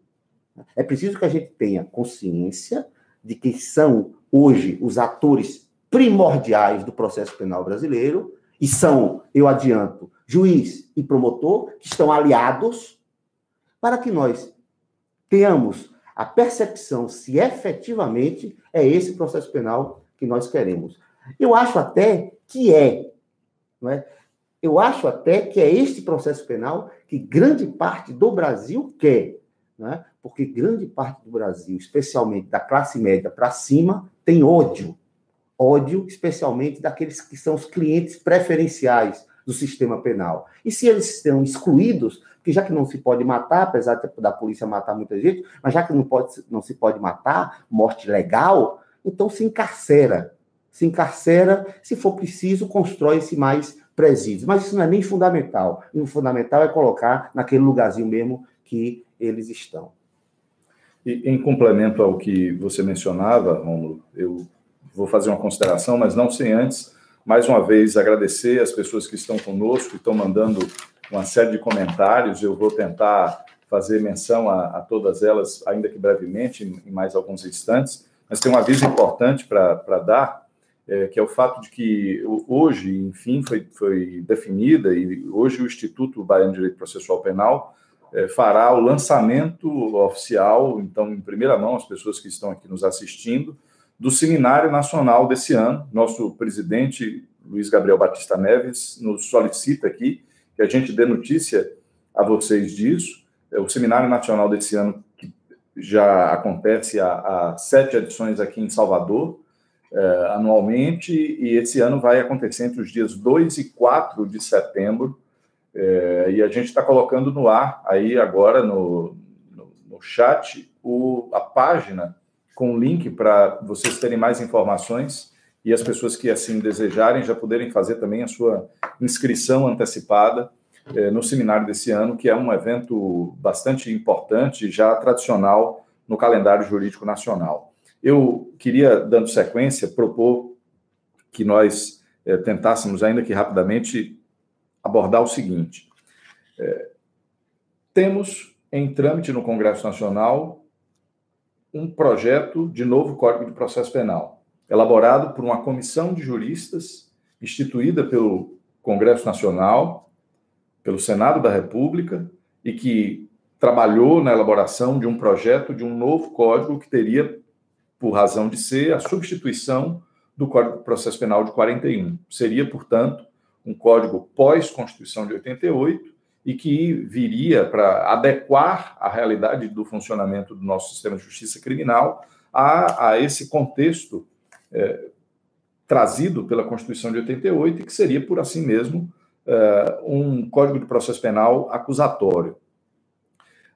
É preciso que a gente tenha consciência de que são hoje os atores primordiais do processo penal brasileiro e são, eu adianto, juiz e promotor, que estão aliados, para que nós tenhamos a percepção se efetivamente é esse processo penal que nós queremos. Eu acho até que é, não é? Eu acho até que é este processo penal que grande parte do Brasil quer, não é? Porque grande parte do Brasil, especialmente da classe média para cima, tem ódio. Ódio, especialmente daqueles que são os clientes preferenciais do sistema penal. E se eles estão excluídos, porque já que não se pode matar, apesar da polícia matar muita gente, mas já que não, pode, não se pode matar, morte legal, então se encarcera. Se encarcera, se for preciso, constrói-se mais presídios. Mas isso não é nem fundamental. O fundamental é colocar naquele lugarzinho mesmo que eles estão. E, em complemento ao que você mencionava, Romulo, eu vou fazer uma consideração, mas não sem antes, mais uma vez, agradecer as pessoas que estão conosco, que estão mandando uma série de comentários. Eu vou tentar fazer menção a, a todas elas, ainda que brevemente, em, mais alguns instantes. Mas tem um aviso importante para dar, é, que é o fato de que hoje, enfim, foi, foi definida, e hoje o Instituto Baiano de Direito Processual Penal é, fará o lançamento oficial, então, em primeira mão, as pessoas que estão aqui nos assistindo, do Seminário Nacional desse ano. Nosso presidente, Luiz Gabriel Batista Neves, nos solicita aqui que a gente dê notícia a vocês disso. É o Seminário Nacional desse ano, que já acontece há, há sete edições aqui em Salvador, é, anualmente, e esse ano vai acontecer entre os dias 2 e 4 de setembro, é, e a gente está colocando no ar aí agora no, no, no chat o, a página com link para vocês terem mais informações e as pessoas que assim desejarem já poderem fazer também a sua inscrição antecipada é, no seminário desse ano, que é um evento bastante importante, já tradicional no calendário jurídico nacional. Eu queria, dando sequência, propor que nós é, tentássemos, ainda que rapidamente, abordar o seguinte: é, temos em trâmite no Congresso Nacional um projeto de novo Código de Processo Penal, elaborado por uma comissão de juristas instituída pelo Congresso Nacional, pelo Senado da República e que trabalhou na elaboração de um projeto de um novo código que teria, por razão de ser, a substituição do Código de Processo Penal de 41. Seria, portanto, um código pós-Constituição de 88 e que viria para adequar a realidade do funcionamento do nosso sistema de justiça criminal a, a esse contexto é, trazido pela Constituição de 88 e que seria, por assim mesmo, é, um Código de Processo Penal acusatório.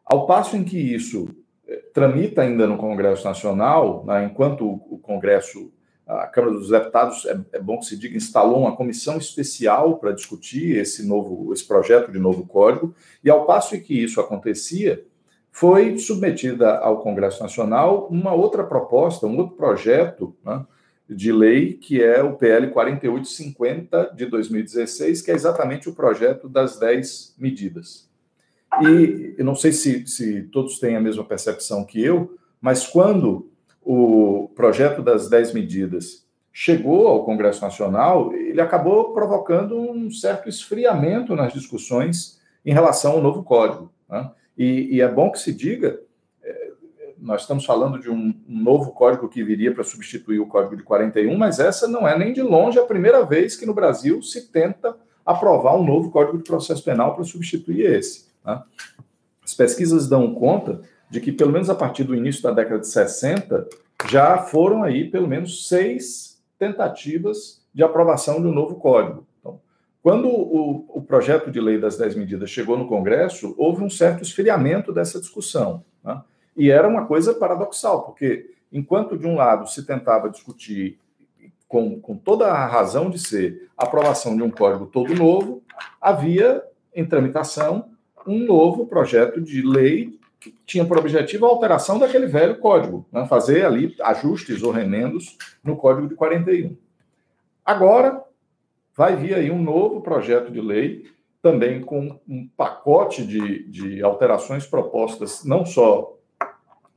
Ao passo em que isso é, tramita ainda no Congresso Nacional, né, enquanto o Congresso a Câmara dos Deputados, é, é, bom que se diga, instalou uma comissão especial para discutir esse novo, esse projeto de novo código, e ao passo em que isso acontecia, foi submetida ao Congresso Nacional uma outra proposta, um outro projeto né, de lei, que é o PL 4850 de 2016, que é exatamente o projeto das 10 medidas. E eu não sei se, se todos têm a mesma percepção que eu, mas quando o projeto das 10 medidas chegou ao Congresso Nacional, ele acabou provocando um certo esfriamento nas discussões em relação ao novo código. Né? E, e, é bom que se diga, nós estamos falando de um, novo código que viria para substituir o Código de 41, mas essa não é nem de longe a primeira vez que no Brasil se tenta aprovar um novo Código de Processo Penal para substituir esse. Né? As pesquisas dão conta de que, pelo menos a partir do início da década de 60, já foram aí pelo menos seis tentativas de aprovação de um novo código. Então, quando o, o projeto de lei das 10 medidas chegou no Congresso, houve um certo esfriamento dessa discussão. Né? E era uma coisa paradoxal, porque enquanto de um lado se tentava discutir com, com toda a razão de ser a aprovação de um código todo novo, havia em tramitação um novo projeto de lei que tinha por objetivo a alteração daquele velho código, né? fazer ali ajustes ou remendos no código de 41. Agora, vai vir aí um novo projeto de lei, também com um pacote de, de alterações propostas, não só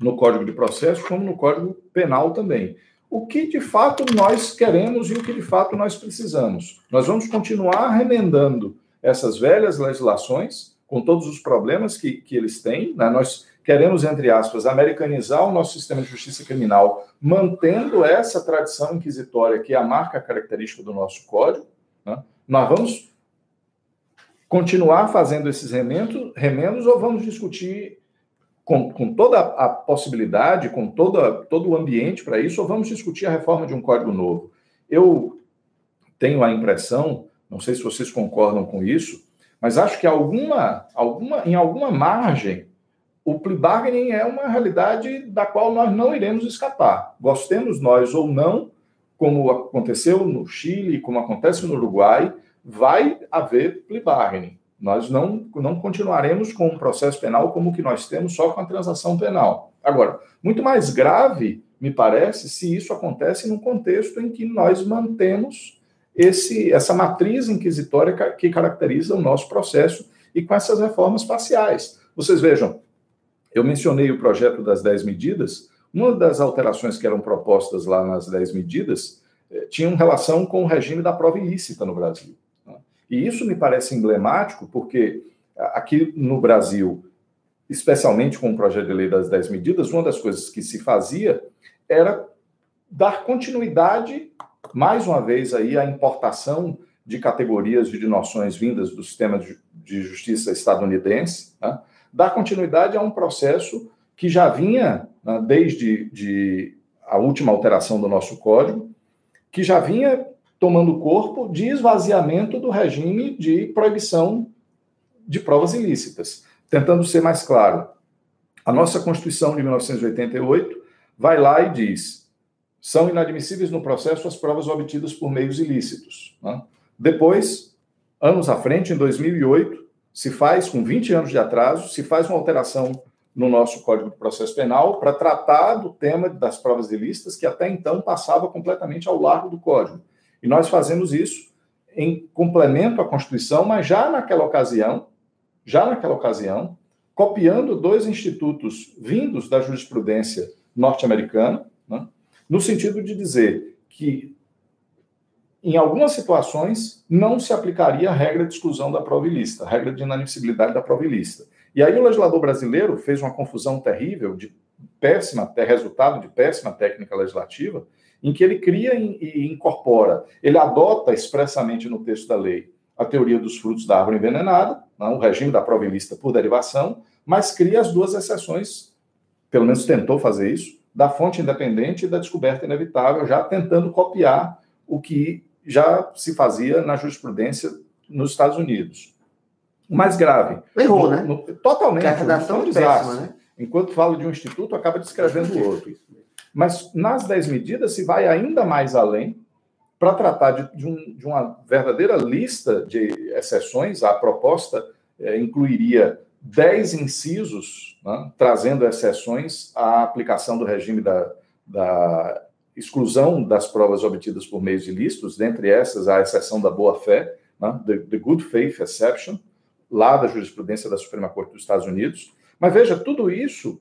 no Código de Processo, como no Código Penal também. O que de fato nós queremos e o que de fato nós precisamos. Nós vamos continuar remendando essas velhas legislações com todos os problemas que, que eles têm. Né? Nós queremos, entre aspas, americanizar o nosso sistema de justiça criminal, mantendo essa tradição inquisitória que é a marca característica do nosso código. Né? Nós vamos continuar fazendo esses remendos, remendos ou vamos discutir com, com toda a possibilidade, com toda, todo o ambiente para isso, ou vamos discutir a reforma de um código novo? Eu tenho a impressão não sei se vocês concordam com isso, mas acho que alguma, alguma, em alguma margem o plea bargaining é uma realidade da qual nós não iremos escapar. Gostemos nós ou não, como aconteceu no Chile, como acontece no Uruguai, vai haver plea bargaining. Nós não, não continuaremos com um processo penal como o que nós temos só com a transação penal. Agora, muito mais grave, me parece, se isso acontece num contexto em que nós mantemos esse, essa matriz inquisitória que caracteriza o nosso processo e com essas reformas parciais. Vocês vejam, eu mencionei o projeto das 10 medidas. Uma das alterações que eram propostas lá nas 10 medidas eh, tinha relação com o regime da prova ilícita no Brasil. E isso me parece emblemático, porque aqui no Brasil, especialmente com o projeto de lei das 10 medidas, uma das coisas que se fazia era dar continuidade, mais uma vez, aí, à importação de categorias e de noções vindas do sistema de justiça estadunidense, né? dar continuidade a um processo que já vinha, né, desde de a última alteração do nosso código, que já vinha tomando corpo de esvaziamento do regime de proibição de provas ilícitas. Tentando ser mais claro, a nossa Constituição de 1988 vai lá e diz: são inadmissíveis no processo as provas obtidas por meios ilícitos. Né? Depois, anos à frente, em 2008, se faz, com 20 anos de atraso, se faz uma alteração no nosso Código de Processo Penal para tratar do tema das provas ilícitas, que até então passava completamente ao largo do Código. E nós fazemos isso em complemento à Constituição, mas já naquela ocasião, já naquela ocasião, copiando dois institutos vindos da jurisprudência norte-americana, né, no sentido de dizer que em algumas situações, não se aplicaria a regra de exclusão da prova ilícita, a regra de inadmissibilidade da prova ilícita. E aí o legislador brasileiro fez uma confusão terrível, de péssima, resultado de péssima técnica legislativa, em que ele cria e incorpora, ele adota expressamente no texto da lei a teoria dos frutos da árvore envenenada, né, o regime da prova ilícita por derivação, mas cria as duas exceções, pelo menos tentou fazer isso, da fonte independente e da descoberta inevitável, já tentando copiar o que já se fazia na jurisprudência nos Estados Unidos. O mais grave. Errou, né? No, totalmente. a redação é um. Péssima, né? Enquanto falo de um instituto, acaba descrevendo o outro. Mas nas 10 medidas se vai ainda mais além para tratar de, de, um, de, uma verdadeira lista de exceções. A proposta é, incluiria 10 incisos, né, trazendo exceções à aplicação do regime da, da exclusão das provas obtidas por meios ilícitos, dentre essas a exceção da boa-fé, né, the, the good faith exception, lá da jurisprudência da Suprema Corte dos Estados Unidos. Mas veja, tudo isso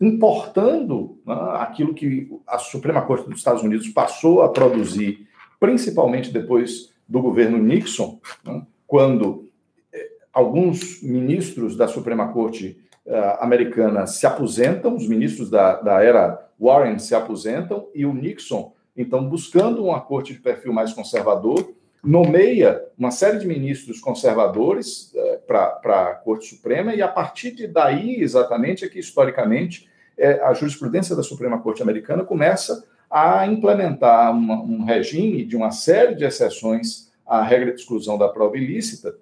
importando né, aquilo que a Suprema Corte dos Estados Unidos passou a produzir, principalmente depois do governo Nixon, né, quando eh, alguns ministros da Suprema Corte uh, americana se aposentam, os ministros da, da era Warren se aposentam e o Nixon, então, buscando uma corte de perfil mais conservador, nomeia uma série de ministros conservadores para a Corte Suprema, e a partir de daí, exatamente, é que, historicamente, é, a jurisprudência da Suprema Corte Americana começa a implementar uma, um regime de uma série de exceções à regra de exclusão da prova ilícita,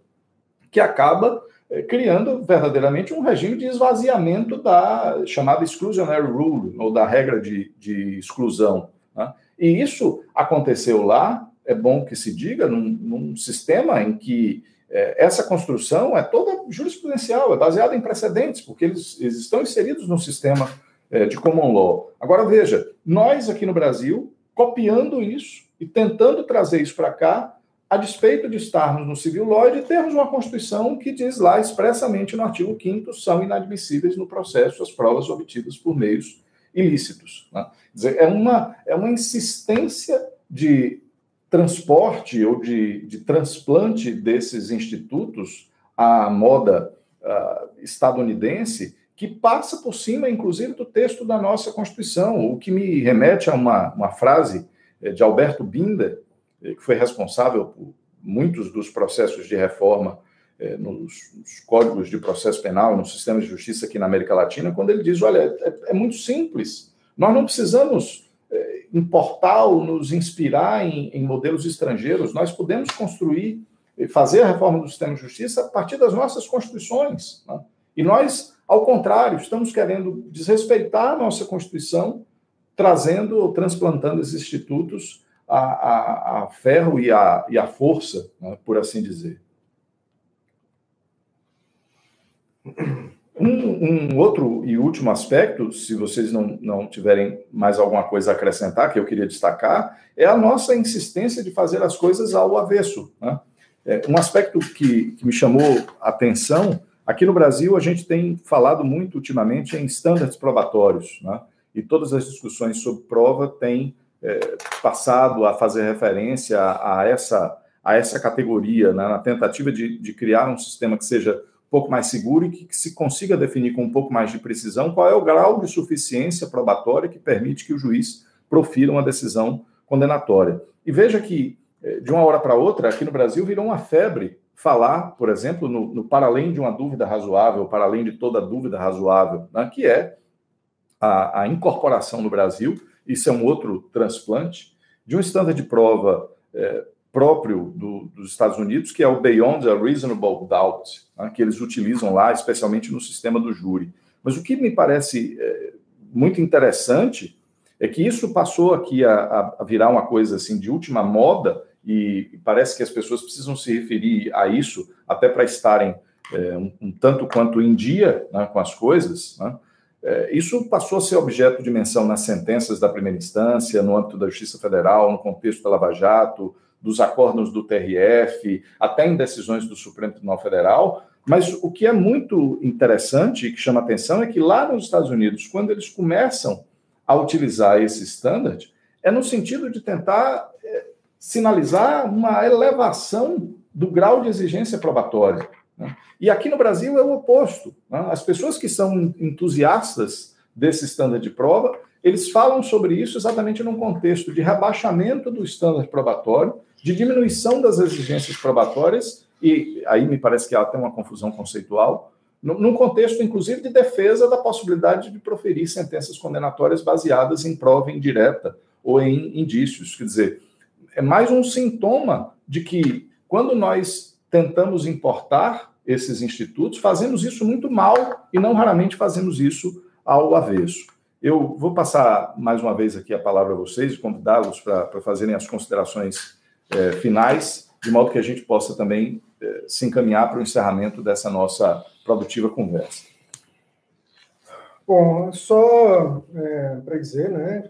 que acaba é, criando verdadeiramente um regime de esvaziamento da chamada exclusionary rule, ou da regra de, de exclusão. Né? E isso aconteceu lá, é bom que se diga, num, num sistema em que essa construção é toda jurisprudencial, é baseada em precedentes, porque eles, eles estão inseridos no sistema é, de common law. Agora, veja, nós aqui no Brasil, copiando isso e tentando trazer isso para cá, a despeito de estarmos no civil law e de termos uma Constituição que diz lá expressamente no artigo 5 são inadmissíveis no processo as provas obtidas por meios ilícitos. Né? Dizer, é, uma, é uma insistência de transporte ou de, de transplante desses institutos à moda uh, estadunidense que passa por cima, inclusive, do texto da nossa Constituição, o que me remete a uma, uma frase eh, de Alberto Binder, eh, que foi responsável por muitos dos processos de reforma eh, nos, nos, códigos de processo penal, no sistema de justiça aqui na América Latina, quando ele diz: olha, é, é muito simples, nós não precisamos importar ou nos inspirar em, em modelos estrangeiros, nós podemos construir fazer a reforma do sistema de justiça a partir das nossas constituições. Né? E nós, ao contrário, estamos querendo desrespeitar a nossa Constituição, trazendo ou transplantando esses institutos a, a, a ferro e a, e a força, né? por assim dizer. Um, um, outro e último aspecto, se vocês não, não tiverem mais alguma coisa a acrescentar, que eu queria destacar, é a nossa insistência de fazer as coisas ao avesso. Né? É, um aspecto que, que me chamou atenção, aqui no Brasil a gente tem falado muito ultimamente em estándares probatórios, né? e todas as discussões sobre prova têm é, passado a fazer referência a, a, essa, a essa categoria, né? na tentativa de, de criar um sistema que seja um pouco mais seguro e que, se consiga definir com um pouco mais de precisão qual é o grau de suficiência probatória que permite que o juiz profira uma decisão condenatória. E veja que é, de uma hora para outra, aqui no Brasil, virou uma febre falar, por exemplo, no, no para além de uma dúvida razoável, para além de toda dúvida razoável, né, que é a, a, incorporação no Brasil, isso é um outro transplante, de um estándar de prova é, próprio do, dos Estados Unidos, que é o Beyond a Reasonable Doubt, né, que eles utilizam lá, especialmente no sistema do júri. Mas o que me parece é, muito interessante é que isso passou aqui a, a, virar uma coisa assim de última moda e parece que as pessoas precisam se referir a isso até para estarem é, um, um, tanto quanto em dia né, com as coisas. Né? É, isso passou a ser objeto de menção nas sentenças da primeira instância, no âmbito da Justiça Federal, no contexto da Lava Jato, dos acordos do TRF, até em decisões do Supremo Tribunal Federal. Mas o que é muito interessante e que chama atenção é que lá nos Estados Unidos, quando eles começam a utilizar esse standard, é no sentido de tentar é, sinalizar uma elevação do grau de exigência probatória. Né? E aqui no Brasil é o oposto. Né? As pessoas que são entusiastas desse estándar de prova, eles falam sobre isso exatamente num contexto de rebaixamento do estándar probatório, de diminuição das exigências probatórias, e aí me parece que há até uma confusão conceitual, num contexto, inclusive, de defesa da possibilidade de proferir sentenças condenatórias baseadas em prova indireta ou em indícios. Quer dizer, é mais um sintoma de que, quando nós tentamos importar esses institutos, fazemos isso muito mal e não raramente fazemos isso ao avesso. Eu vou passar mais uma vez aqui a palavra a vocês e convidá-los para fazerem as considerações é, finais, de modo que a gente possa também é, se encaminhar para o encerramento dessa nossa produtiva conversa. Bom, só é, para dizer, né,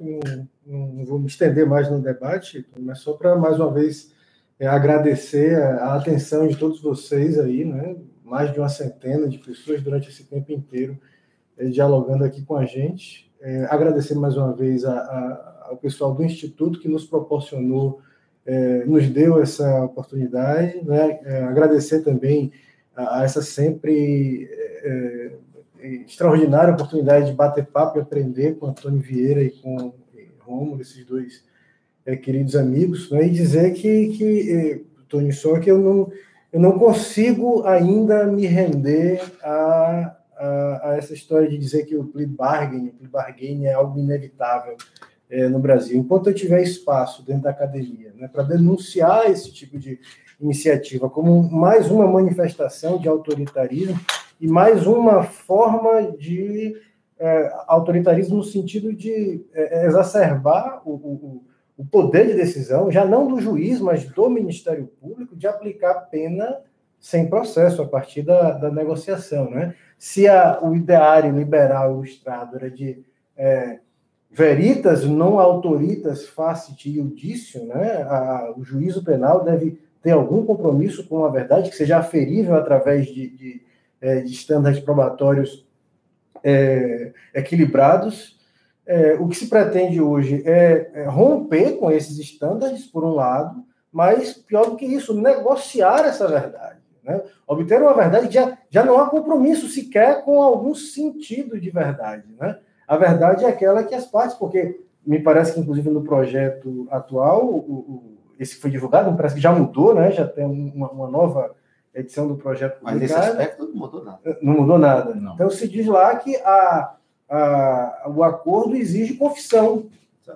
não, não, vou me estender mais no debate, mas só para mais uma vez é, agradecer a, atenção de todos vocês aí, né, mais de uma centena de pessoas durante esse tempo inteiro é, dialogando aqui com a gente. É, agradecer mais uma vez a, a, ao pessoal do Instituto que nos proporcionou, é, nos deu essa oportunidade, né, é, agradecer também a, a essa sempre extraordinária oportunidade de bater papo e aprender com Antônio Vieira e com Romulo, esses dois é, queridos amigos, né, e dizer que, que é, Tony, só que eu não, eu não consigo ainda me render a, a, a, essa história de dizer que o plea bargain, o plea bargain é algo inevitável é, no Brasil. Enquanto eu tiver espaço dentro da academia né, para denunciar esse tipo de iniciativa como mais uma manifestação de autoritarismo, e mais uma forma de é, autoritarismo no sentido de é, exacerbar o, o, o, poder de decisão, já não do juiz, mas do Ministério Público, de aplicar pena sem processo, a partir da, da negociação. Né? Se a, o ideário liberal ilustrado era de é, veritas não autoritas facit iudício, né? A, o juízo penal deve ter algum compromisso com a verdade que seja aferível através de, de é, de estándares probatórios é, equilibrados. É, o que se pretende hoje é, é romper com esses estándares, por um lado, mas pior do que isso, negociar essa verdade. Né? Obter uma verdade que já, já não há compromisso sequer com algum sentido de verdade. Né? A verdade é aquela que as partes, porque me parece que, inclusive, no projeto atual, o, o, esse que foi divulgado, me parece que já mudou, né? já tem uma, uma nova edição do projeto Mas nesse aspecto não mudou nada. Não mudou nada. Não. Então se diz lá que a, a, o acordo exige confissão.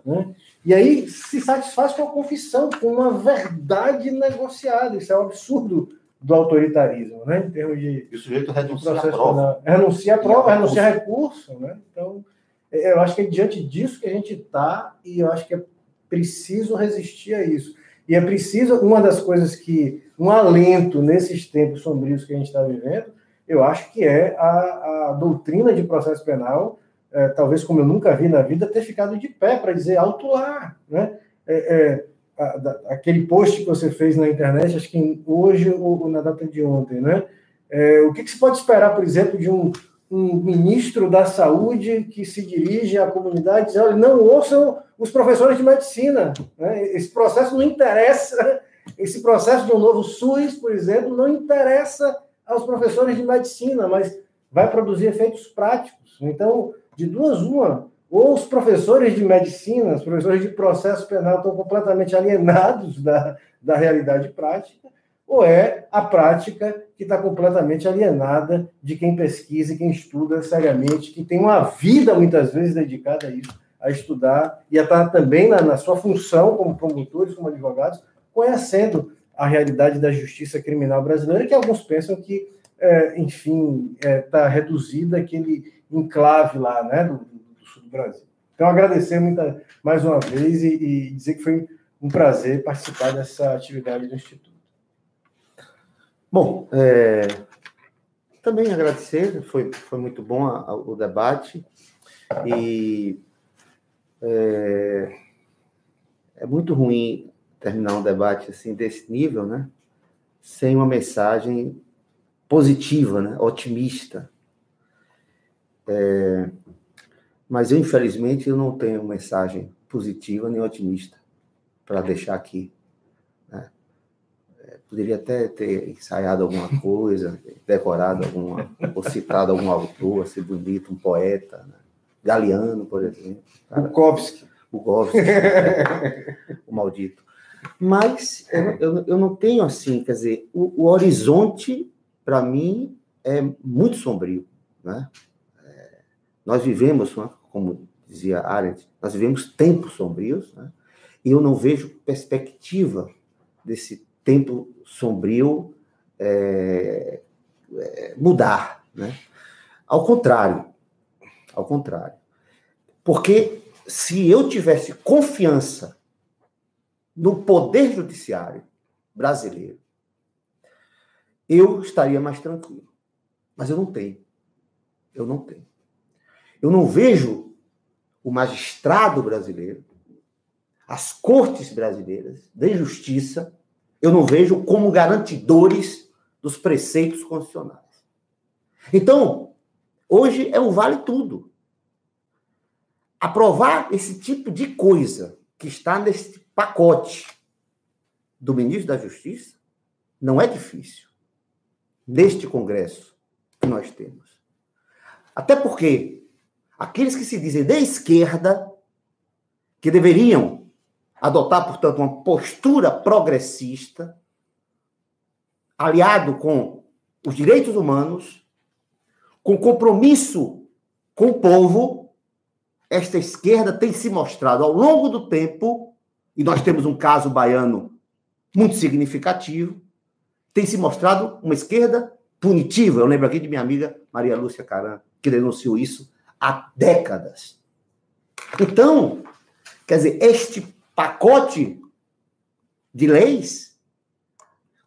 Né? E aí se satisfaz com a confissão, com uma verdade negociada. Isso é um absurdo do autoritarismo, né? Em termos de. E o sujeito renuncia à prova. Renuncia à prova, renuncia a recurso, né? Então, eu acho que é diante disso que a gente está, e eu acho que é preciso resistir a isso. E é preciso, uma das coisas que, um alento nesses tempos sombrios que a gente está vivendo, eu acho que é a, a doutrina de processo penal, é, talvez como eu nunca vi na vida, ter ficado de pé para dizer alto lá, né? É, é, a, da, aquele post que você fez na internet, acho que hoje ou, ou na data de ontem, né? É, o que, que, se pode esperar, por exemplo, de um, um, ministro da saúde que se dirige à comunidade diz, olha, não ouçam os professores de medicina. Né? Esse processo não interessa, esse processo de um novo SUS, por exemplo, não interessa aos professores de medicina, mas vai produzir efeitos práticos. Então, de duas, uma, ou os professores de medicina, os professores de processo penal estão completamente alienados da, da realidade prática, ou é a prática que está completamente alienada de quem pesquisa e quem estuda seriamente, que tem uma vida muitas vezes dedicada a isso, a estudar e a estar também na, na sua função como promotores, como advogados, conhecendo a realidade da justiça criminal brasileira, que alguns pensam que, é, enfim, está é, tá reduzida aquele enclave lá, né, do, do, sul do Brasil. Então, agradecer muita, mais uma vez e, e dizer que foi um prazer participar dessa atividade do Instituto. Bom, é, também agradecer, foi, foi muito bom a, a, o debate e é, é, muito ruim terminar um debate assim desse nível, né? Sem uma mensagem positiva, né? Otimista. É, mas eu, infelizmente, eu não tenho mensagem positiva nem otimista para deixar aqui poderia até ter ensaiado alguma coisa, decorado alguma, ou citado algum autor, assim, bonito, um poeta, né? Galeano, por exemplo. Bukowski. Bukowski, né? o maldito. Mas eu, eu, eu, não tenho assim, quer dizer, o, o horizonte, para mim, é muito sombrio. Né? É, nós vivemos, né, como dizia Arendt, nós vivemos tempos sombrios, né? e eu não vejo perspectiva desse tempo sombrio é, é, mudar, né? Ao contrário, ao contrário. Porque se eu tivesse confiança no poder judiciário brasileiro, eu estaria mais tranquilo. Mas eu não tenho. Eu não tenho. Eu não vejo o magistrado brasileiro, as cortes brasileiras de justiça, eu não vejo como garantidores dos preceitos constitucionais. Então, hoje é o vale tudo. Aprovar esse tipo de coisa que está nesse pacote do ministro da Justiça não é difícil. Neste Congresso que nós temos. Até porque aqueles que se dizem de esquerda, que deveriam adotar, portanto, uma postura progressista, aliado com os direitos humanos, com compromisso com o povo, esta esquerda tem se mostrado ao longo do tempo, e nós temos um caso baiano muito significativo, tem se mostrado uma esquerda punitiva. Eu lembro aqui de minha amiga Maria Lúcia Caran, que denunciou isso há décadas. Então, quer dizer, este pacote de leis,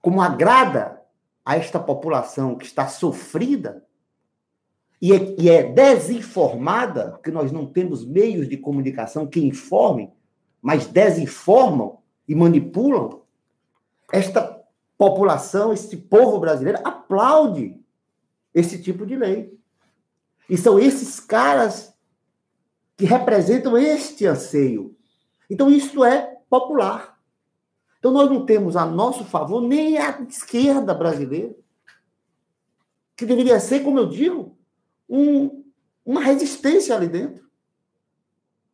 como agrada a esta população que está sofrida e é, e é desinformada, que nós não temos meios de comunicação que informem, mas desinformam e manipulam, esta população, esse povo brasileiro aplaude esse tipo de lei. E são esses caras que representam este anseio então, isso é popular. Então, nós não temos a nosso favor nem a esquerda brasileira, que deveria ser, como eu digo, um, uma resistência ali dentro.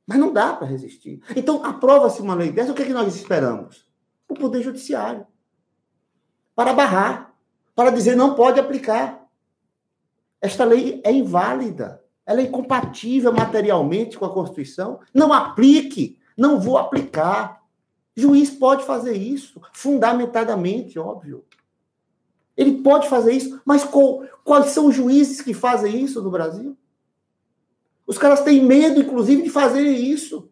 Mas não dá para resistir. Então, aprova-se uma lei dessa, o que, é que nós esperamos? O Poder Judiciário. Para barrar, para dizer não pode aplicar. Esta lei é inválida, ela é incompatível materialmente com a Constituição. Não aplique Não vou aplicar. Juiz pode fazer isso, fundamentadamente, óbvio. Ele pode fazer isso, mas qual, quais são os juízes que fazem isso no Brasil? Os caras têm medo, inclusive, de fazer isso.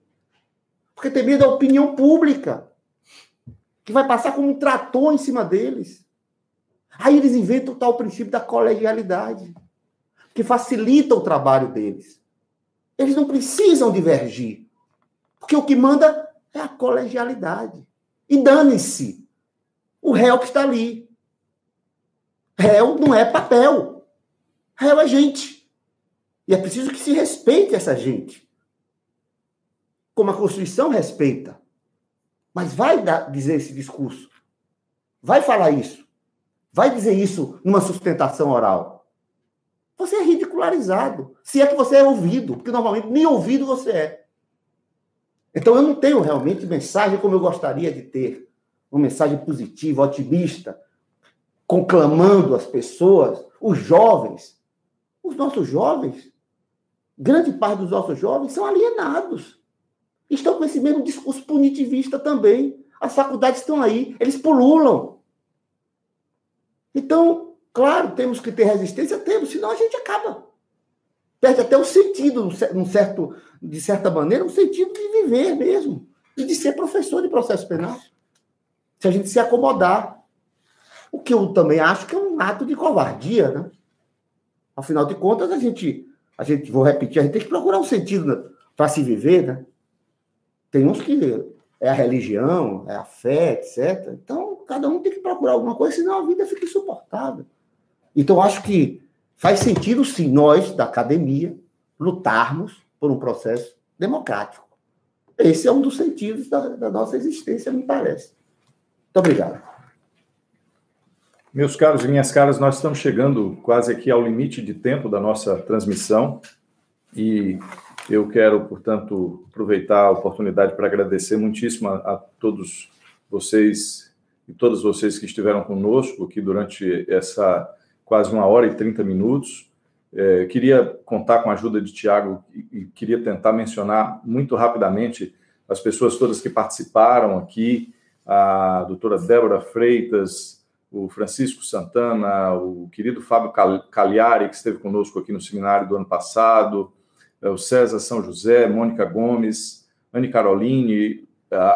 Porque tem medo da opinião pública, que vai passar como um trator em cima deles. Aí eles inventam o tal princípio da colegialidade, que facilita o trabalho deles. Eles não precisam divergir, porque o que manda é a colegialidade. E dane-se o réu que está ali. Réu não é papel. Réu é gente. E é preciso que se respeite essa gente. Como a Constituição respeita. Mas vai dar, dizer esse discurso. Vai falar isso. Vai dizer isso numa sustentação oral. Você é ridicularizado. Se é que você é ouvido, porque normalmente nem ouvido você é. Então eu não tenho realmente mensagem como eu gostaria de ter. Uma mensagem positiva, otimista, conclamando as pessoas, os jovens. Os nossos jovens, grande parte dos nossos jovens são alienados. Estão com esse mesmo discurso punitivista também. As faculdades estão aí, eles pululam. Então, claro, temos que ter resistência, temos, senão a gente acaba. Perde até o sentido, num certo, de certa maneira, o sentido de viver mesmo. E de ser professor de processo penal. Se a gente se acomodar. O que eu também acho que é um ato de covardia, né? Afinal de contas, a gente, a gente, vou repetir, a gente tem que procurar um sentido para se viver, né? Tem uns que é a religião, é a fé, etc. Então, cada um tem que procurar alguma coisa, senão a vida fica insuportável. Então, acho que faz sentido, sim, nós, da academia, lutarmos por um processo democrático. Esse é um dos sentidos da, da nossa existência, me parece. Muito obrigado. Meus caros e minhas caras, nós estamos chegando quase aqui ao limite de tempo da nossa transmissão e eu quero, portanto, aproveitar a oportunidade para agradecer muitíssimo a, a, todos vocês e todas vocês que estiveram conosco aqui durante essa quase uma hora e trinta minutos. É, queria contar com a ajuda de Tiago e, e queria tentar mencionar muito rapidamente as pessoas todas que participaram aqui, a doutora Débora Freitas, o Francisco Santana, o querido Fábio Cagliari, que esteve conosco aqui no seminário do ano passado, é o César São José, Mônica Gomes, Anne Caroline,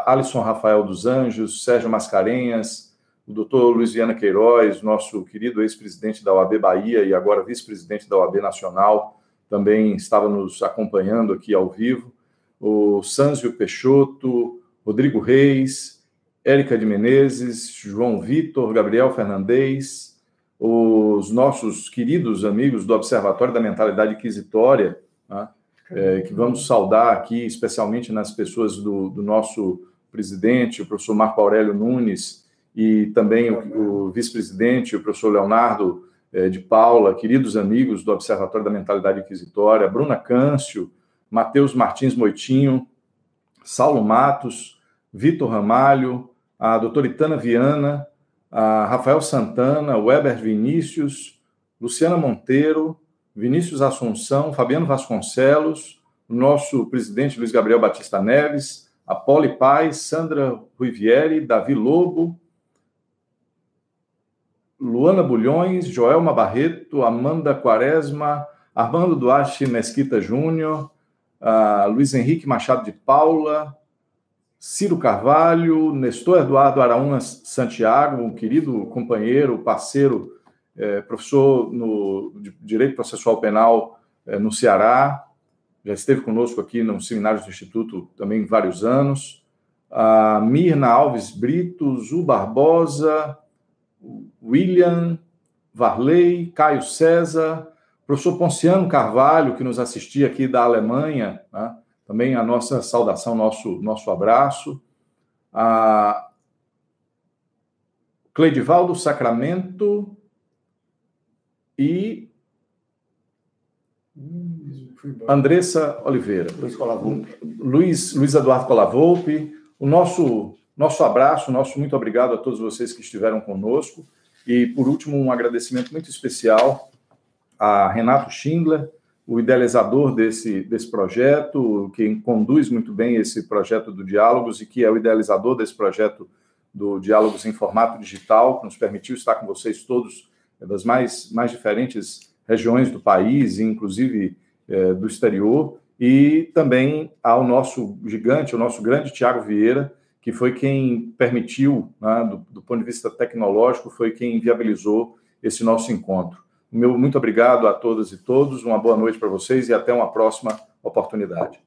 Alisson Rafael dos Anjos, Sérgio Mascarenhas, o doutor Luiz Viana Queiroz, nosso querido ex-presidente da OAB Bahia e agora vice-presidente da OAB Nacional, também estava nos acompanhando aqui ao vivo, o Sanzio Peixoto, Rodrigo Reis, Érica de Menezes, João Vitor, Gabriel Fernandes, os nossos queridos amigos do Observatório da Mentalidade Inquisitória, né? é, que vamos saudar aqui, especialmente nas pessoas do, do, nosso presidente, o professor Marco Aurélio Nunes, e também o, o vice-presidente, o professor Leonardo é, de Paula, queridos amigos do Observatório da Mentalidade Inquisitória, Bruna Câncio, Matheus Martins Moitinho, Saulo Matos, Vitor Ramalho, a doutora Itana Viana, a Rafael Santana, Weber Vinícius, Luciana Monteiro, Vinícius Assunção, Fabiano Vasconcelos, o nosso presidente Luiz Gabriel Batista Neves, a Poli Paz, Sandra Ruivieri, Davi Lobo, Luana Bulhões, Joelma Barreto, Amanda Quaresma, Armando Duarte Mesquita Júnior, uh, Luiz Henrique Machado de Paula, Ciro Carvalho, Nestor Eduardo Araúna Santiago, um querido companheiro, parceiro é, professor no de Direito Processual Penal é, no Ceará, já esteve conosco aqui no seminário do Instituto também vários anos. A Mirna Alves Brito, Zu Barbosa, William Varley, Caio César, professor Ponciano Carvalho, que nos assistia aqui da Alemanha, né? também a nossa saudação, nosso, nosso abraço. A Cleidivaldo Sacramento, e Andressa Oliveira. Luiz Colavolpe. Luiz, Luiz Eduardo Colavolpe. O nosso, nosso abraço, nosso muito obrigado a todos vocês que estiveram conosco. E, por último, um agradecimento muito especial a Renato Schindler, o idealizador desse, desse projeto, quem conduz muito bem esse projeto do Diálogos e que é o idealizador desse projeto do Diálogos em Formato Digital, que nos permitiu estar com vocês todos das mais, mais diferentes regiões do país, inclusive é, do exterior, e também ao nosso gigante, o nosso grande Tiago Vieira, que foi quem permitiu, né, do, do ponto de vista tecnológico, foi quem viabilizou esse nosso encontro. Meu muito obrigado a todas e todos, uma boa noite para vocês e até uma próxima oportunidade.